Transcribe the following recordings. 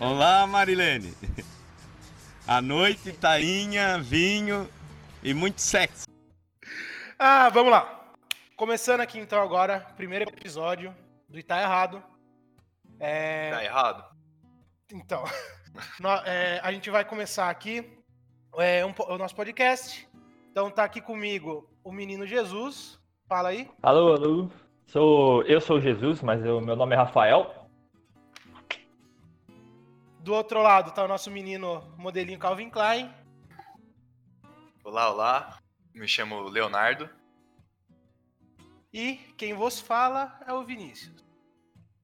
Olá, Marilene. A noite, tainha, vinho e muito sexo. Ah, vamos lá. Começando aqui então agora, primeiro episódio do Ita Errado. É... Tá errado? Então, é, a gente vai começar aqui é, um o nosso podcast. Então tá aqui comigo o menino Jesus. Fala aí. Alô, alô. Sou, eu sou o Jesus, mas o meu nome é Rafael. Do outro lado tá o nosso menino modelinho Calvin Klein. Olá, olá. Me chamo Leonardo. E quem vos fala é o Vinícius.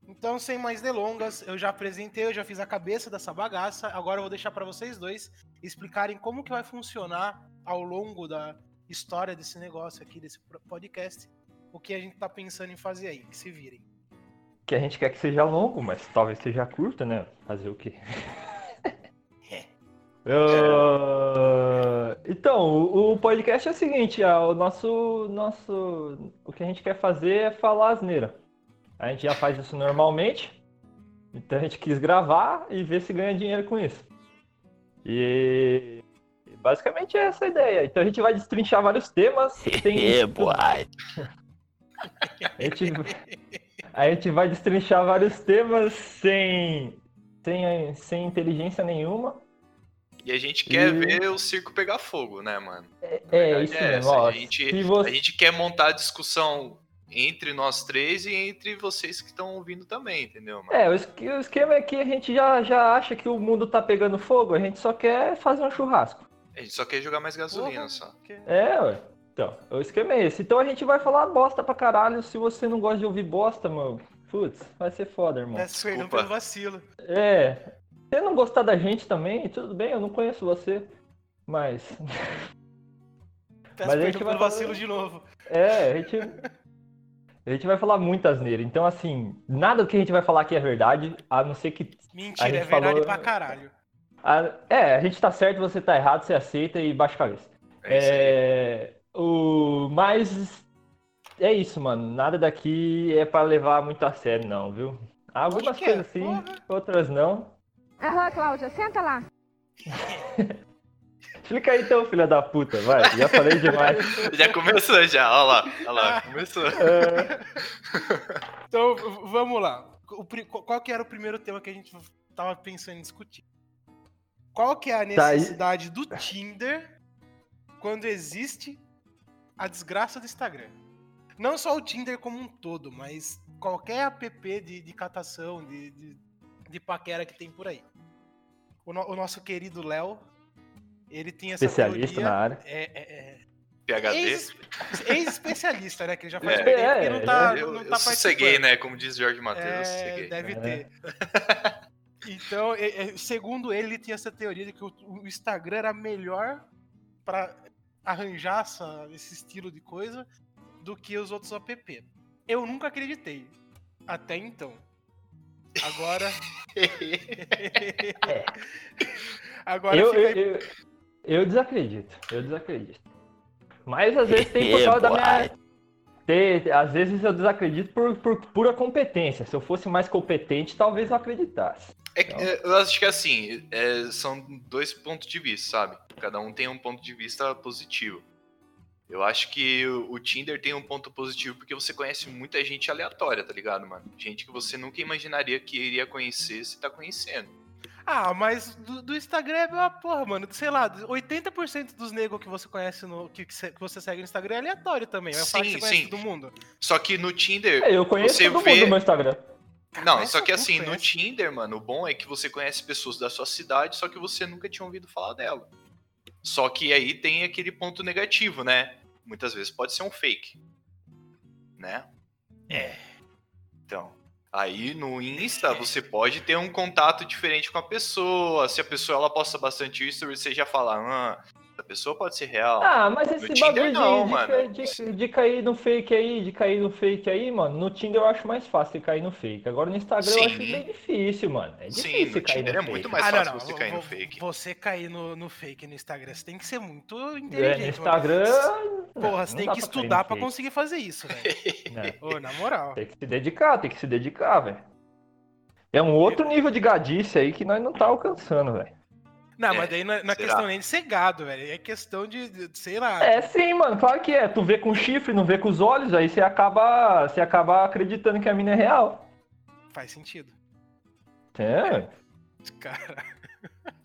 Então, sem mais delongas, eu já apresentei, eu já fiz a cabeça dessa bagaça. Agora eu vou deixar para vocês dois explicarem como que vai funcionar ao longo da história desse negócio aqui, desse podcast, o que a gente tá pensando em fazer aí. Que se virem. Que a gente quer que seja longo, mas talvez seja curto, né? Fazer o quê? É. Eu- Então, o o podcast é o seguinte, ah, o nosso, nosso, o que a gente quer fazer é falar asneira. A gente já faz isso normalmente, então a gente quis gravar e ver se ganha dinheiro com isso. E basicamente é essa a ideia. Então a gente vai destrinchar vários temas. Tem, boy. A gente, a gente vai destrinchar vários temas sem, sem, sem inteligência nenhuma. E a gente quer E- ver o circo pegar fogo, né, mano? É, verdade isso é mesmo. ó. A gente- Se A você... gente quer montar a discussão entre nós três e entre vocês que estão ouvindo também, entendeu, mano? É, o esquema é que a gente já, já acha que o mundo tá pegando fogo, a gente só quer fazer um churrasco. A gente só quer jogar mais gasolina Porra, só. que- É, ué. Então, o esquema é esse. Então a gente vai falar bosta pra caralho. Se você não gosta de ouvir bosta, mano, putz, vai ser foda, irmão. Perdão Desculpa. pelo vacilo. É. Se você não gostar da gente também, tudo bem, eu não conheço você. Mas. Peço Mas a gente vai falar- vacilo de novo. É, a gente. A gente vai falar muita asneira. Então, assim, nada do que a gente vai falar aqui é verdade, a não ser que. A Mentira, gente é verdade falou- pra caralho. a- é, a gente tá certo, você tá errado, você aceita e baixa a cabeça. É isso aí. É, o, mas é isso, mano. Nada daqui é pra levar muito a sério, não, viu? Algumas que é, coisas sim, porra. outras não. Aham, Cláudia, senta lá. Explica aí então, filha da puta, vai. Já falei demais. Já começou já, olha lá, olha lá, começou. É, Então, vamos lá. O qual que era o primeiro tema que a gente tava pensando em discutir? Qual que é a Tá necessidade do Tinder quando existe a desgraça do Instagram? Não só o Tinder como um todo, mas qualquer app de, de catação, de, de, de paquera que tem por aí. O, no- o nosso querido Léo, ele tinha essa especialista teoria. na área. É, é, é. PHD. Ex- Ex-especialista, né? Que ele já faz É. tempo É, não tá, Eu, não eu tá sosseguei, participando. né? Como diz Jorge Matheus, eu É, deve É. ter. Então, é- é, segundo ele, ele tinha essa teoria de que o, o Instagram era melhor pra arranjar essa- esse estilo de coisa do que os outros app. Eu nunca acreditei. Até então. Agora. Agora Eu, fica eu, eu, eu desacredito, eu desacredito. Mas às vezes tem por É, causa da minha. Tem- às vezes eu desacredito por, por pura competência. Se eu fosse mais competente, talvez eu acreditasse. É que, é, eu acho que assim, é, são dois pontos de vista, sabe? Cada um tem um ponto de vista positivo. Eu acho que o, o Tinder tem um ponto positivo porque você conhece muita gente aleatória, tá ligado, mano? Gente que você nunca imaginaria que iria conhecer, você tá conhecendo. Ah, mas do, do Instagram é uma porra, mano. Sei lá, 80% dos negros que você conhece no. Que, que, se- você segue no Instagram é aleatório também. Vai falar que Sim, você conhece sim. todo mundo. Só que no Tinder. É, eu conheço Você todo vê- mundo no meu Instagram. Não, Conhece só que assim, no. Tinder, mano, o bom é que você conhece pessoas da sua cidade, só que você nunca tinha ouvido falar dela. Só que aí tem aquele ponto negativo, né? Muitas vezes pode ser um fake. Né? É. Então, aí no Insta você pode ter um contato diferente com a pessoa. Se a pessoa ela posta bastante history, você já fala, ah, pessoa pode ser real. Ah, mas esse Tinder bagulho de, não, de, mano. de- de cair no fake aí, de cair no fake aí, mano, no Tinder eu acho mais fácil cair no fake. Agora no Instagram eu acho Sim. bem difícil, mano. É Sim, difícil no cair Tinder no é fake. muito mais ah, fácil não, não. você vo- cair no fake. Você cair no, no fake no Instagram, você tem que ser muito É, inteligente. no mano. Instagram. Porra, não, você não tem que pra estudar no pra fake, conseguir fazer isso, velho. né? Ô, na moral. Tem que se dedicar, tem que se dedicar, velho. É um outro nível de gadice aí que nós não tá alcançando, velho. Não, É, mas daí não é, não é questão nem de ser gado, velho. É questão de, de- sei lá. É sim, mano, claro que é. Tu vê com chifre, não vê com os olhos, aí você acaba, você acaba acreditando que a mina é real. Faz sentido. É, Cara.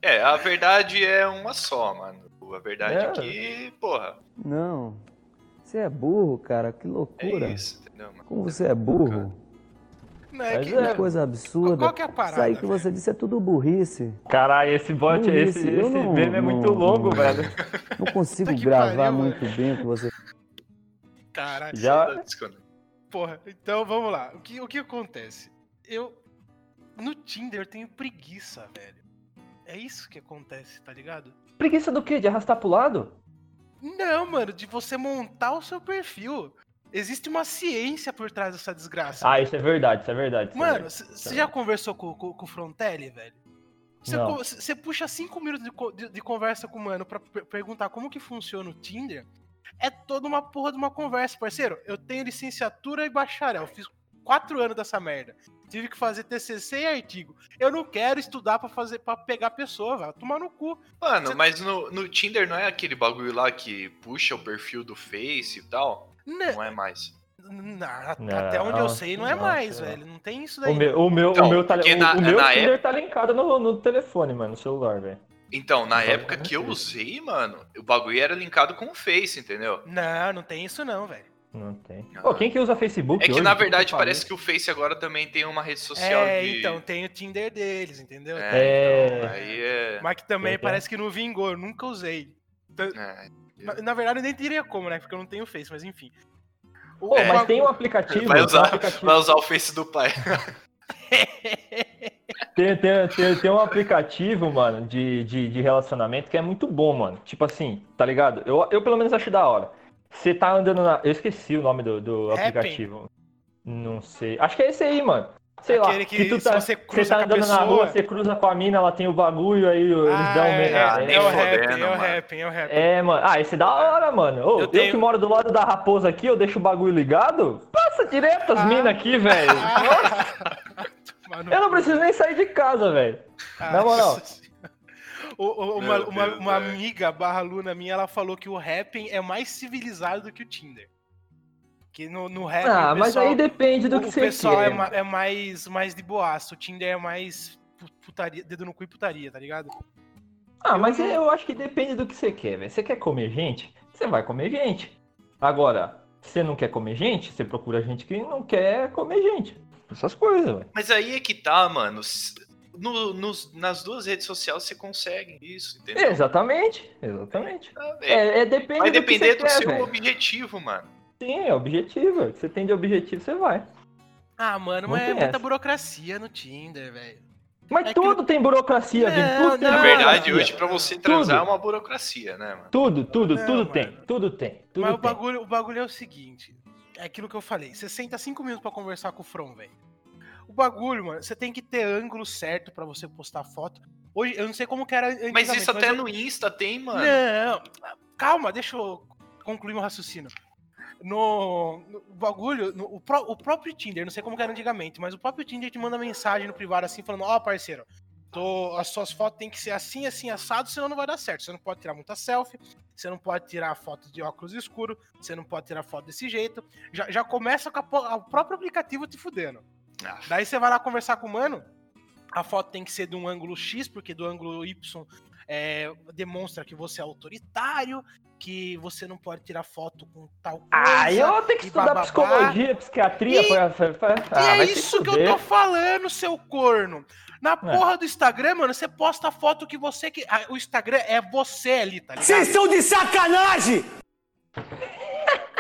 É, a verdade é uma só, mano. A verdade é, É. que, porra, Não. Você é burro, cara. Que é loucura. isso, entendeu, mano? Como você é burro. Não, é Mas que, é. Coisa absurda. Qual que é a Isso parada? aí que você disse é tudo burrice. caralho, esse bot, Burrice, esse, esse não- meme é muito não- longo, não- velho. Não consigo gravar pariu, muito bem o que você. Caralho. Já, Porra, então vamos lá. O que, o que acontece? Eu. No Tinder eu tenho preguiça, velho. É isso que acontece, tá ligado? preguiça do quê? De arrastar pro lado? Não, mano, de você montar o seu perfil. Existe uma ciência por trás dessa desgraça. Ah, isso é verdade, isso é verdade. isso é Mano, você já conversou com, com, com o Frontelli, velho? Você puxa cinco minutos de, de- de conversa com o mano pra per- perguntar como que funciona o Tinder. É toda uma porra de uma conversa, parceiro. Eu tenho licenciatura e bacharel. Fiz quatro anos dessa merda. Tive que fazer TCC e artigo. Eu não quero estudar pra fazer para pegar pessoa, vai tomar no cu. Mano, Você- mas no, no Tinder não é aquele bagulho lá que puxa o perfil do Face e tal? Né, Não é mais. na- Não, até onde eu sei, não é não, mais, velho. Não tem isso daí. O meu, o meu, Então, o meu, tá, porque o, na- o meu na Tinder tá linkado no, no telefone, mano, no celular, velho. Então, na Então, época não que eu sei. usei, mano, o bagulho era linkado com o Face, entendeu? Não, não tem isso não, velho. Não tem. Ah. Pô, quem que usa Facebook É que hoje? na verdade pariu. parece que o Face agora também tem uma rede social É, de. então, tem o Tinder deles, entendeu? É, É. então, aí é. Mas que também tem. parece que não vingou, eu nunca usei. é. Na, na verdade, eu nem teria como, né? Porque eu não tenho Face, mas enfim. Pô, mas bagulho- tem um aplicativo. Vai tem um usar, aplicativo- vai usar o Face do pai. Tem, tem, tem, tem um aplicativo, mano, de, de, de relacionamento que é muito bom, mano. Tipo assim, tá ligado? Eu, eu pelo menos acho da hora. Você tá andando na. Eu esqueci o nome do, do aplicativo. Não sei. Acho que é esse aí, mano. Sei lá. que tu se tá, você você cruza tá com a andando na pessoa- rua, você cruza com a mina, ela tem o bagulho, aí eles Ah, dão um. é, Ah, é, nem é o rap, é o mano. rap, é o rap. É, mano. Ah, esse é da hora, mano. Ô, Eu eu, tenho- que moro do lado da raposa aqui, eu deixo o bagulho ligado. Passa direto as Ah. minas aqui, velho. Eu não preciso nem sair de casa, velho. na moral. O- uma, amiga barra aluna minha, ela falou que o Happn é mais civilizado do que o Tinder. Que no, no Happn Ah, o mas pessoal, aí depende do o, que o você pessoal quer. é, ma- é mais, mais de boaço. O Tinder é mais pu- putaria, dedo no cu e putaria, tá ligado? Ah, Eu mas não- eu acho que depende do que você quer, velho. Você quer comer gente? Você vai comer gente. Agora, você não quer comer gente? Você procura gente que não quer comer gente. Essas coisas, velho. Mas aí é que tá, mano. No- nos- nas duas redes sociais você consegue isso, entendeu? Exatamente, exatamente. Ah, velho, É, é depende Vai do que depender você do quer, seu velho. objetivo, mano. Sim, é objetivo. velho. Você tem de objetivo, você vai. Ah, mano, Não mas é tem muita burocracia no Tinder, velho. Mas É tudo tem burocracia, Não, Vini. Tudo tem não, Na Ah, verdade, hoje pra você transar Tudo. é uma burocracia, né, mano? Tudo, tudo, Não, tudo mano. tem. Tudo tem. Tudo Mas o tem. bagulho, o bagulho é o seguinte: é aquilo que eu falei. Você senta cinco minutos pra conversar com o From, velho. O bagulho, mano, você tem que ter ângulo certo pra você postar foto. Hoje, eu não sei como que era. Mas isso até eu- no Insta tem, mano. Não, calma, deixa eu concluir meu raciocínio. No, no bagulho, no- o, pró- o próprio Tinder, não sei como que era antigamente, mas o próprio Tinder te manda mensagem no privado assim, falando: Ó, parceiro, tô, as suas fotos tem que ser assim, assim, assado, senão não vai dar certo. Você não pode tirar muita selfie, você não pode tirar foto de óculos escuro, você não pode tirar foto desse jeito. Já, já começa com a o próprio aplicativo te fudendo. Ah, Daí você vai lá conversar com o mano, a foto tem que ser de um ângulo X, porque do ângulo Y é, demonstra que você é autoritário, que você não pode tirar foto com tal coisa. Ah, eu vou ter que estudar bababá. psicologia, psiquiatria. E- pra- pra- pra- E Ah, é isso que eu tô falando, seu corno. Na porra do Instagram, mano, você posta a foto que você que. ah, O Instagram é você ali, tá ligado? estão de sacanagem!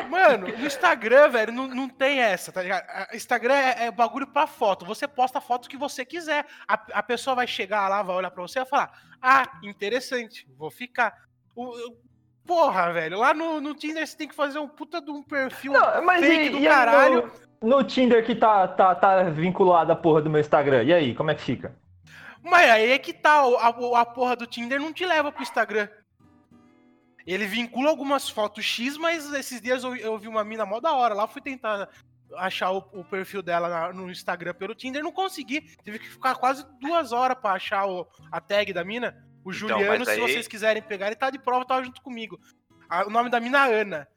Mano, no Instagram, velho, não, não tem essa, tá ligado? Instagram é, é bagulho pra foto. Você posta a foto que você quiser. A, a pessoa vai chegar lá, vai olhar pra você e vai falar: Ah, interessante, vou ficar. O- porra, velho, lá no, no Tinder você tem que fazer um puta de um perfil Não, mas fake e, do e caralho. No, no Tinder que tá, tá, tá vinculado à porra do meu Instagram. E aí, como é que fica? Mas aí é que tá, a, a porra do Tinder não te leva pro Instagram. Ele vincula algumas fotos X, mas esses dias eu, eu vi uma mina mó da hora lá, fui tentar achar o, o perfil dela na- no Instagram pelo Tinder, não consegui. Tive que ficar quase duas horas pra achar o- a tag da mina. O Então, Juliano, se aí- vocês quiserem pegar, ele tá de prova, tava junto comigo. A- o nome da mina é Ana.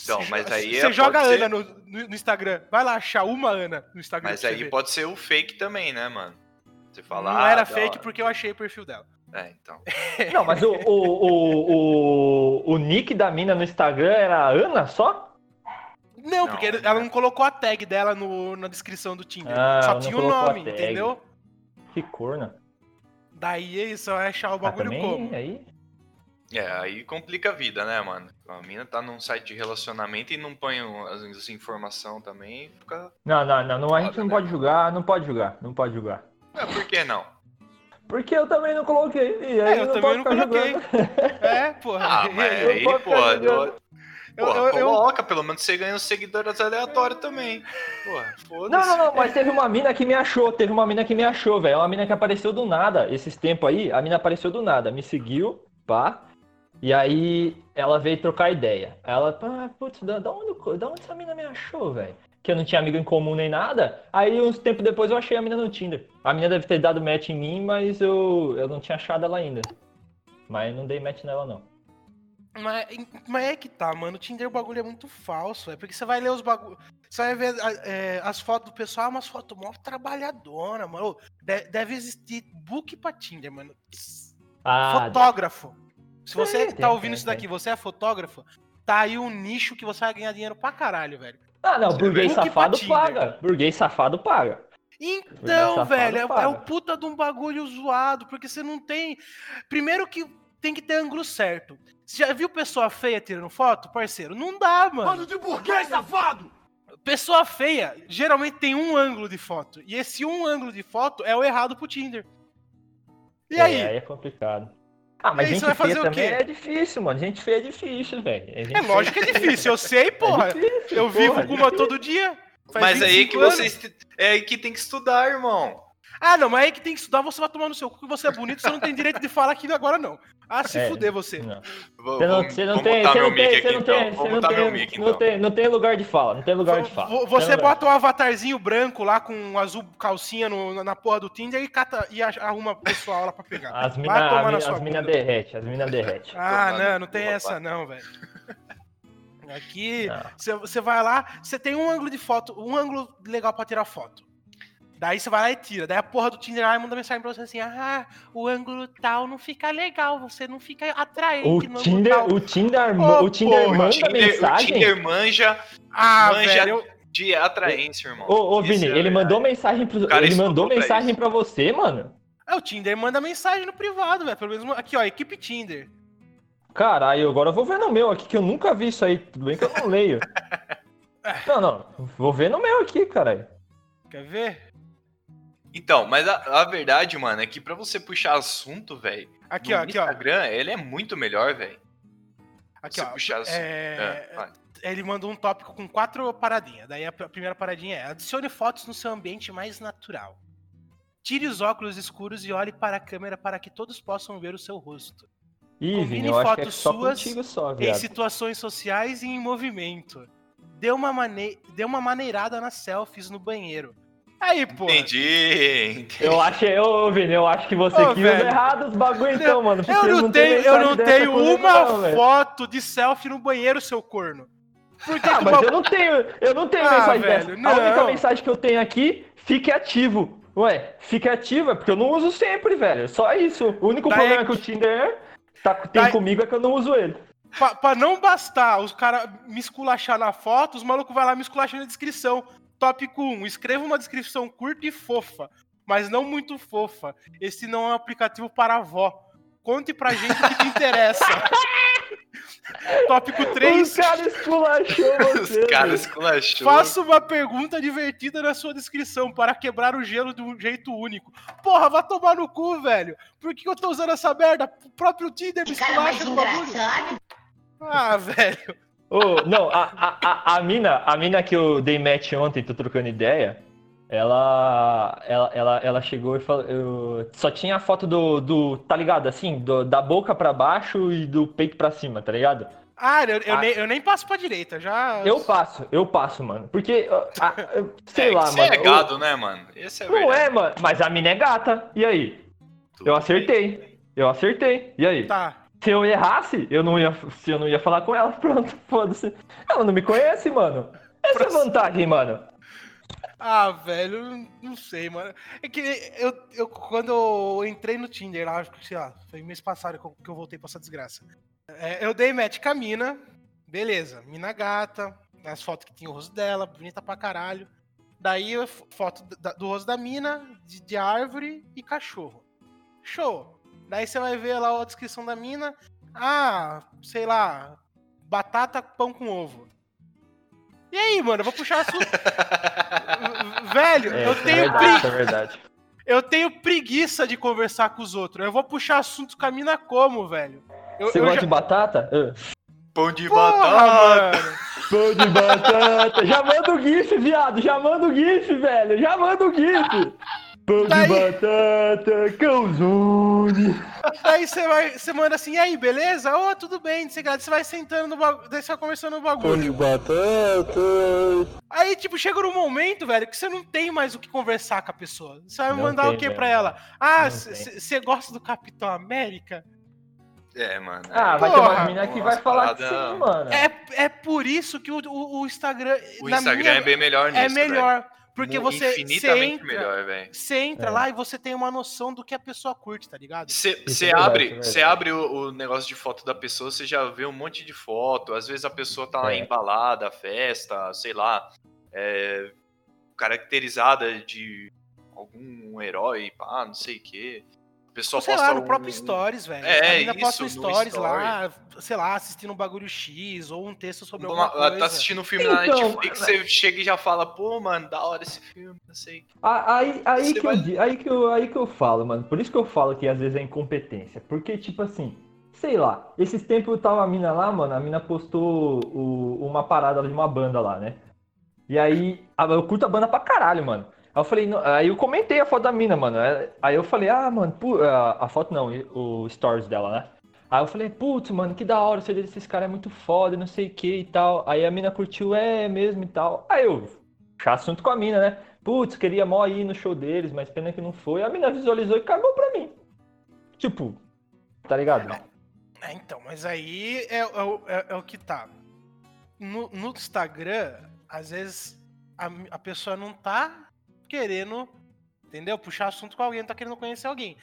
Então, mas aí Você é- joga ser- Ana no, no- no Instagram. Vai lá achar uma Ana no Instagram. Mas aí pode ser o fake também, né, mano? Você fala. Não ah, era da fake hora. porque eu achei o perfil dela. É, então. Não, mas o, o, o, o, o nick da mina no Instagram era Ana só? Não, Não, porque né? ela não colocou a tag dela no- na descrição do Tinder. Ah, Só tinha o nome, entendeu? Que corna. Daí é isso, vai achar o Ah, bagulho também, como? aí? É, aí complica a vida, né, mano? A mina tá num site de relacionamento e não põe as, informações também, fica. Não, não, não, não, a gente não né? pode julgar, não pode julgar, não pode julgar. É, por que não? Porque eu também não coloquei. E aí É, eu não também não coloquei. É, porra. Ah, mas Eu- aí, pô, ficar eu, porra, eu- eu- coloca, pelo menos você ganha uns seguidores aleatórios também. Porra, foda-se. Não, não, não, mas teve uma mina que me achou, teve uma mina que me achou, velho. Uma mina que apareceu do nada. Esses tempos aí, a mina apareceu do nada, me seguiu, pá. E aí ela veio trocar ideia. Aí Ela, ah, putz, da, da onde, da onde essa mina me achou, velho? Que eu não tinha amigo em comum nem nada. Aí, uns tempos depois, eu achei a mina no Tinder. A mina deve ter dado match em mim, mas eu, eu não tinha achado ela ainda. Mas não dei match nela, não. Mas, mas é que tá, mano. O Tinder o bagulho é muito falso, é porque você vai ler os bagulhos. Você vai ver é, as fotos do pessoal, é umas fotos mó trabalhadona, mano. Deve existir book pra Tinder, mano. Ah, Fotógrafo. Se você Tem, tá tem, ouvindo tem, isso daqui, você é fotógrafo, tá aí um nicho que você vai ganhar dinheiro pra caralho, velho. Ah não, burguês safado Tinder. paga. Burguês safado paga. Então, safado velho, é, é paga. o puta de um bagulho zoado, porque você não tem. Primeiro que tem que ter ângulo certo. Você já viu pessoa feia tirando foto, parceiro? Não dá, mano. de burguês, safado! Pessoa feia geralmente tem um ângulo de foto. E esse um ângulo de foto é o errado pro Tinder. E É, aí? aí é complicado. Ah, mas E você gente vai fazer feia o também quê? é difícil, mano. Gente feia é difícil, velho. É, É lógico que é difícil, eu sei, porra. É difícil, eu vivo porra, com uma todo dia. faz Mas aí 25 que anos. você. est- É aí que tem que estudar, irmão. Ah, não, mas aí que tem que estudar, você vai tomar no seu cu que você é bonito, você não tem direito de falar aqui agora, não. Ah, se É, fuder você. Não. Vou, Você não, você não tem, você não tem, você não tem, você não tem, mic não tem, não tem lugar de fala, não tem lugar de fala. Você bota um avatarzinho branco lá com um azul calcinha no- na porra do Tinder e, cata, e a- arruma pessoal lá pra pegar. As minas mina derrete, as minas derrete. Ah, não, não tem essa não, velho. Aqui, você- você vai lá, você tem um ângulo de foto, um ângulo legal pra tirar foto. Daí você vai lá e tira. Daí a porra do Tinder lá manda mensagem pra você assim: ah, o ângulo tal não fica legal, você não fica atraente O no ângulo Tinder, tal. o Tinder, Ô, o Tinder porra, manda O Tinder, o mensagem. Tinder manja Ah, manja velho, de atraência, irmão. Ô, ô Vini, é ele mandou mensagem pro, O cara ele mandou pra mensagem isso. pra você, mano. É, o Tinder manda mensagem no privado, velho. Pelo menos aqui, ó, equipe Tinder. Caralho, agora eu vou ver no meu aqui, que eu nunca vi isso aí. Tudo bem que eu não leio. Não, não. Vou ver no meu aqui, caralho. Quer ver? Então, mas a, a verdade, mano, é que pra você puxar assunto, velho, Aqui, no ó, aqui, ó. Instagram, ele é muito melhor, velho. Aqui, Você ó. puxar assunto. É, É, ele mandou um tópico com quatro paradinhas. Daí a pr- a primeira paradinha é: adicione fotos no seu ambiente mais natural. Tire os óculos escuros e olhe para a câmera para que todos possam ver o seu rosto. Ih, Combine Vini, eu acho que é fotos só suas contigo só, Em situações sociais e em movimento. Dê uma, mane... Dê uma maneirada nas selfies no banheiro. Aí, pô. Entendi, entendi. Eu acho, ô, Vini, eu acho que você Ô, que usa errado os bagulho então, mano. Eu não, tem tenho, eu não tenho uma não, velho. foto de selfie no banheiro, seu corno. Por que Ah, que mas o eu não tenho, eu não tenho Ah, mensagem velho, dessa. não. A única mensagem que eu tenho aqui, fique ativo. Ué, fique ativo, é porque eu não uso sempre, velho. Só isso. O único Daí problema é que o Tinder tá, tem Daí- comigo é que eu não uso ele. Pra, pra não bastar os caras me esculachar na foto, os malucos vão lá me esculachar na descrição. Tópico 1. Escreva uma descrição curta e fofa, mas não muito fofa. Esse não é um aplicativo para avó. Conte pra gente o que te interessa. Tópico 3. Os caras esculachou você. Os caras esculachou. Faça uma pergunta divertida na sua descrição para quebrar o gelo de um jeito único. Porra, vai tomar no cu, velho. Por que eu tô usando essa merda? O próprio Tinder me esculacha no bagulho. Ah, velho. Ô, não, a, a, a, a mina, a mina que eu dei match ontem, tô trocando ideia, ela, ela, ela, ela chegou e falou, eu- só tinha a foto do, do, tá ligado, assim, do- da boca pra baixo e do peito pra cima, tá ligado? Ah, eu, eu Ah. Nem, eu nem passo pra direita, já. Eu passo, eu passo, mano. Porque, a- eu- sei é, lá, você mano. é eu- gado, né, mano? Esse é Não verdade. é, mano. Mas a mina é gata. E aí? Tudo Eu bem. acertei. Eu acertei. E aí? Tá. Se eu errasse, eu não ia, se eu não ia falar com ela, pronto, foda-se. Ela não me conhece, mano. Essa é a vantagem, mano. Ah, velho, não sei, mano. É que eu, eu quando eu entrei no Tinder lá, acho que, sei lá, foi mês passado que eu, voltei pra essa desgraça. É, eu dei match com a mina, beleza, mina gata, as fotos que tinha o rosto dela, bonita pra caralho. Daí, foto da- do rosto da mina, de, de árvore e cachorro. Show. Daí você vai ver lá a descrição da mina. Ah, sei lá, batata, pão com ovo. E aí, mano, eu vou puxar assunto. Velho, É, eu é tenho verdade, pregui- isso é verdade. eu tenho preguiça de conversar com os outros. Eu vou puxar assunto com a mina como, velho? Eu, Você eu gosta já- de batata? Ah. Pão de Porra, batata. mano. Pão de batata. Já manda o GIF, viado. Já manda o GIF, velho. Já manda o GIF. Pão de Daí- batata, cãozone. Daí você vai, você manda assim, e aí, beleza? Ô, tudo bem, não sei o que lá. Daí você vai sentando no bagulho, daí você vai conversando no bagulho. batata. Aí, tipo, chega num momento, velho, que você não tem mais o que conversar com a pessoa. Você vai Não mandar tem, o que velho. pra ela? Ah, Não você gosta do Capitão América? É, mano. Ah, é. vai ter Porra, uma mina que umas vai falar que paradas- sim, mano. É, é por isso que o, o, o Instagram. O na Instagram minha- é bem melhor nisso. é melhor. Porque você, você Infinitamente entra, melhor, velho. você entra É. lá e você tem uma noção do que a pessoa curte, tá ligado? Você é abre, é você verdade. abre o, o negócio de foto da pessoa, você já vê um monte de foto. Às vezes a pessoa tá É. embalada, festa, sei lá, é, caracterizada de algum herói, pá, não sei o quê. A pessoa Ou sei posta lá, no um- próprio Stories, velho. É, a mina posta um Stories lá, sei lá, assistindo um bagulho X ou um texto sobre uma- alguma coisa. tá assistindo um filme na Então, Netflix, você chega e já fala, pô, mano, da hora esse filme, não sei. Aí, aí, que vai- eu, aí, que eu, aí que eu falo, mano. Por isso que eu falo que às vezes é incompetência. Porque, tipo assim, sei lá, esses tempos eu tava a mina lá, mano, a mina postou o- uma parada de uma banda lá, né? E aí, eu curto a banda pra caralho, mano. Aí eu falei, não- aí eu comentei a foto da mina, mano. Aí- Aí eu falei, ah, mano, pu- a, a foto não, o stories dela, né? Aí eu falei, putz, mano, que da hora, o CD desses caras é muito foda, não sei o que e tal. Aí a mina curtiu, é mesmo e tal. Aí eu, puxar assunto com a mina, né? Putz, queria mó ir no show deles, mas pena que não foi. A mina visualizou e cagou pra mim. Tipo, tá ligado? É, então, mas aí é, é é- é o que tá. No, no Instagram, às vezes a, a pessoa não tá querendo, entendeu? Puxar assunto com alguém, não tá querendo conhecer alguém.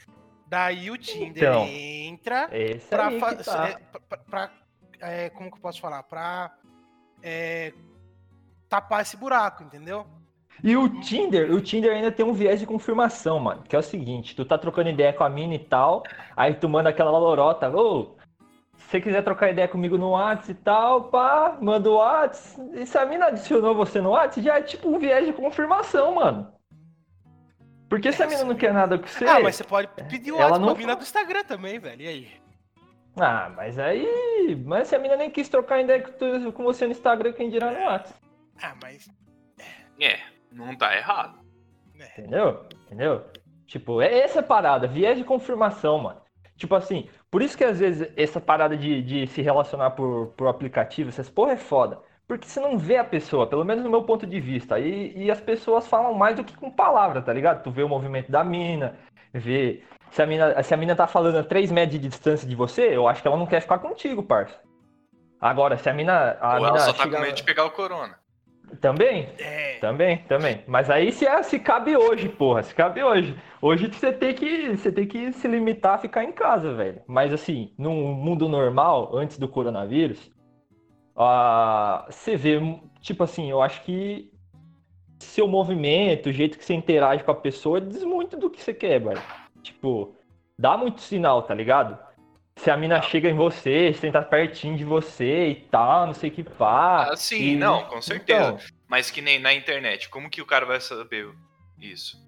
Daí o Tinder Então, entra pra, fa- tá. é, pra- pra- é, como que eu posso falar? Pra é, tapar esse buraco, entendeu? E o Tinder, o Tinder ainda tem um viés de confirmação, mano. Que é o seguinte, tu tá trocando ideia com a mina e tal, aí tu manda aquela lorota, ô, se você quiser trocar ideia comigo no WhatsApp e tal, pá, manda o WhatsApp. E se a mina adicionou você no WhatsApp, já é tipo um viés de confirmação, mano. Porque se a mina não quer nada com você. Ah, mas você pode pedir o Ela não pra mina do Instagram também, velho. E aí? Ah, mas aí. Mas se a mina nem quis trocar ideia com, você no Instagram, quem dirá no WhatsApp. Ah, mas. É, não tá errado. né. Entendeu? Entendeu? Tipo, é essa parada, viés de confirmação, mano. Tipo assim, por isso que às vezes essa parada de, de se relacionar por, por aplicativo, essas porra é foda. Porque você não vê a pessoa, pelo menos no meu ponto de vista. E, e as pessoas falam mais do que com palavra, tá ligado? Tu vê o movimento da mina, vê. Se a mina, se a mina tá falando a 3 metros de distância de você, eu acho que ela não quer ficar contigo, parça. Agora, se a mina. A Ou mina ela só tá chega- com medo de pegar o corona. Também? É. Também, também. Mas aí se, é- se cabe hoje, porra, se cabe hoje. Hoje você tem que, você tem que se limitar a ficar em casa, velho. Mas assim, num mundo normal, antes do coronavírus, ah, você vê, tipo assim, eu acho que seu movimento, o jeito que você interage com a pessoa, diz muito do que você quer, velho. Tipo, dá muito sinal, tá ligado? Se a mina chega em você, senta pertinho de você e tal, não sei o que pá. Ah, sim, e- não, com certeza. Então, Mas que nem na internet, como que o cara vai saber isso?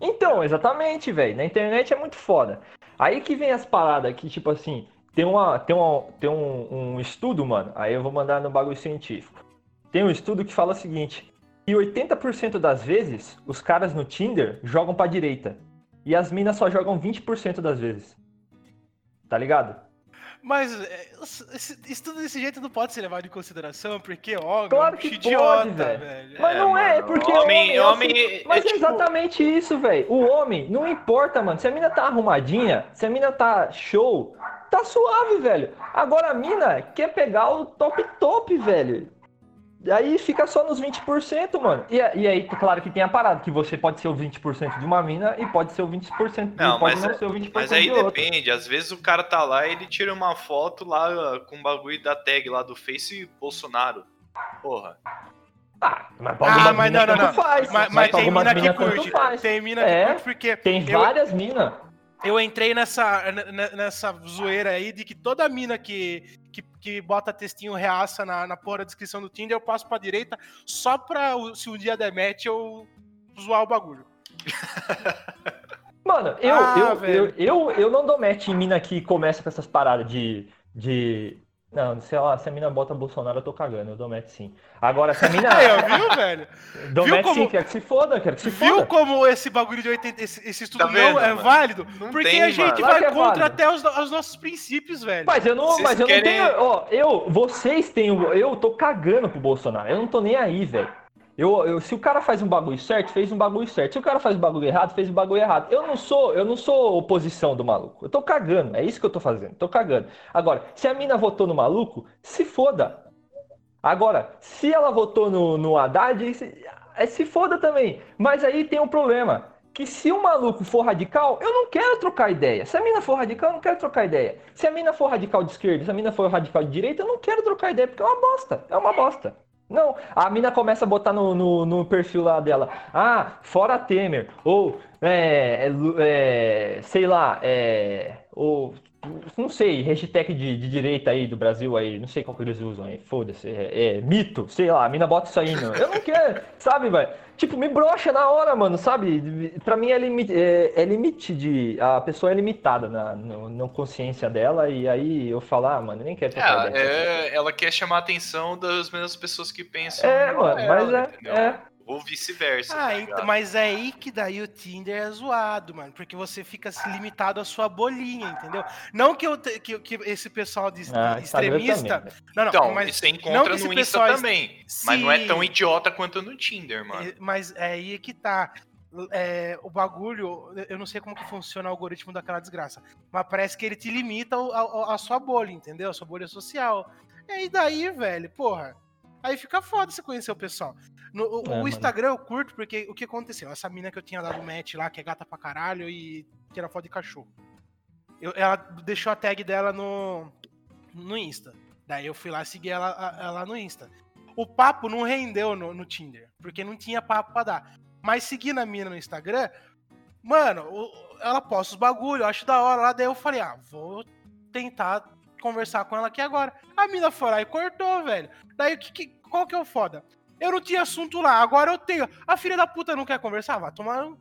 Então, exatamente, velho. Na internet é muito foda. Aí que vem as paradas que, tipo assim, tem, uma, tem, uma, tem um, um estudo, mano. Aí eu vou mandar no bagulho científico. Tem um estudo que fala o seguinte: que 80% das vezes os caras no Tinder jogam pra direita. E as minas só jogam 20% das vezes. Tá ligado? Mas é, isso tudo desse jeito não pode ser levado em consideração, porque homem Claro é um que bicho pode, idiota, velho. velho. Mas É, não é, mano, porque homem- é o homem se- é- Mas é é tipo- exatamente isso, velho. O homem, não importa, mano. Se a mina tá arrumadinha, se a mina tá show, tá suave, velho. Agora a mina quer pegar o top top, velho. Aí fica só nos 20%, mano. E, e aí, claro que tem a parada, que você pode ser o 20% de uma mina e pode ser o 20%, Não, e pode mas não é- ser o 20% Mas aí de depende, às vezes o cara tá lá e ele tira uma foto lá com o bagulho da tag lá do Face Bolsonaro. Porra. Ah, mas Ah, mas mina não, não, não. faz. Mas, mas tem mina que mina curte. faz. Tem mina É, que curte porque Tem eu, várias minas. eu entrei nessa, nessa zoeira aí de que toda mina que, que, que bota textinho reaça na, na porra da descrição do Tinder, eu passo pra direita só pra, se um dia der match, eu zoar o bagulho. Mano, eu, Ah, eu, eu, eu, eu não dou match em mina que começa com essas paradas de, de. Não, sei lá, se a mina bota Bolsonaro, eu tô cagando, eu dou match sim. Agora, se a mina. Ó, viu, velho? dou viu match como- sim, quero que se foda, quero que se Viu foda. como esse bagulho de 80, esse, esse estudo Tá vendo, não é mano? válido? Não Porque tem, a gente mano. Vai é contra válido. até os, os nossos princípios, velho. Mas eu não, Vocês mas eu querem- não tenho. Ó, eu, vocês têm. o- Eu tô cagando pro Bolsonaro. Eu não tô nem aí, velho. Eu, eu, se o cara faz um bagulho certo, fez um bagulho certo. Se o cara faz um bagulho errado, fez um bagulho errado. Eu não sou, eu não sou oposição do maluco. Eu tô cagando. É isso que eu tô fazendo. Tô cagando. Agora, se a mina votou no maluco, se foda. Agora, se ela votou no, no Haddad, se, é, se foda também. Mas aí tem um problema. Que se o maluco for radical, eu não quero trocar ideia. Se a mina for radical, eu não quero trocar ideia. Se a mina for radical de esquerda, se a mina for radical de direita, eu não quero trocar ideia, porque é uma bosta. É uma bosta. Não, a mina começa a botar no, no, no perfil lá dela. Ah, fora Temer. Ou, é, é, é, sei lá, é, ou, não sei, hashtag de, de direita aí do Brasil aí, não sei qual que eles usam aí, foda-se, é, é, mito, sei lá, a mina bota isso aí, não. Eu não quero, sabe, velho? Tipo, me brocha na hora, mano, sabe? Pra mim é limite, é, é limite de. A pessoa é limitada na, no- na consciência dela, e aí eu falo, ah, mano, nem quero É, é, ela quer chamar a atenção das mesmas pessoas que pensam. É, mano, ela, mas é. Ou vice-versa. Ah, tá então, mas é aí que daí o Tinder é zoado, mano. Porque você fica se limitado à sua bolinha, entendeu? Não que, eu te- que, que esse pessoal de, Ah, extremista. não, não, Então, mas, você não encontra que esse no Insta pessoal- também. Mas não é tão idiota quanto no Tinder, mano. é, Mas é aí que tá. É, o bagulho, eu não sei como que funciona o algoritmo daquela desgraça, mas parece que ele te limita ao- ao- a, sua bolha, entendeu? A sua bolha social. E aí daí, velho, porra, aí fica foda você conhecer o pessoal. No, o, É, o mano. Instagram eu curto porque o que aconteceu? Essa mina que eu tinha dado match lá, que é gata pra caralho e tira foto de cachorro. Eu- ela deixou a tag dela no, no Insta. Daí eu fui lá seguir ela, ela no Insta. O papo não rendeu no, no Tinder, porque não tinha papo pra dar. Mas seguindo a mina no Instagram, mano, ela posta os bagulho, eu acho da hora lá. Daí eu falei, ah, vou tentar conversar com ela aqui agora. A mina foi lá e cortou, velho. Daí o que, que- qual que é o foda? Eu não tinha assunto lá, agora eu tenho. A filha da puta não quer conversar? Vai tomar. um-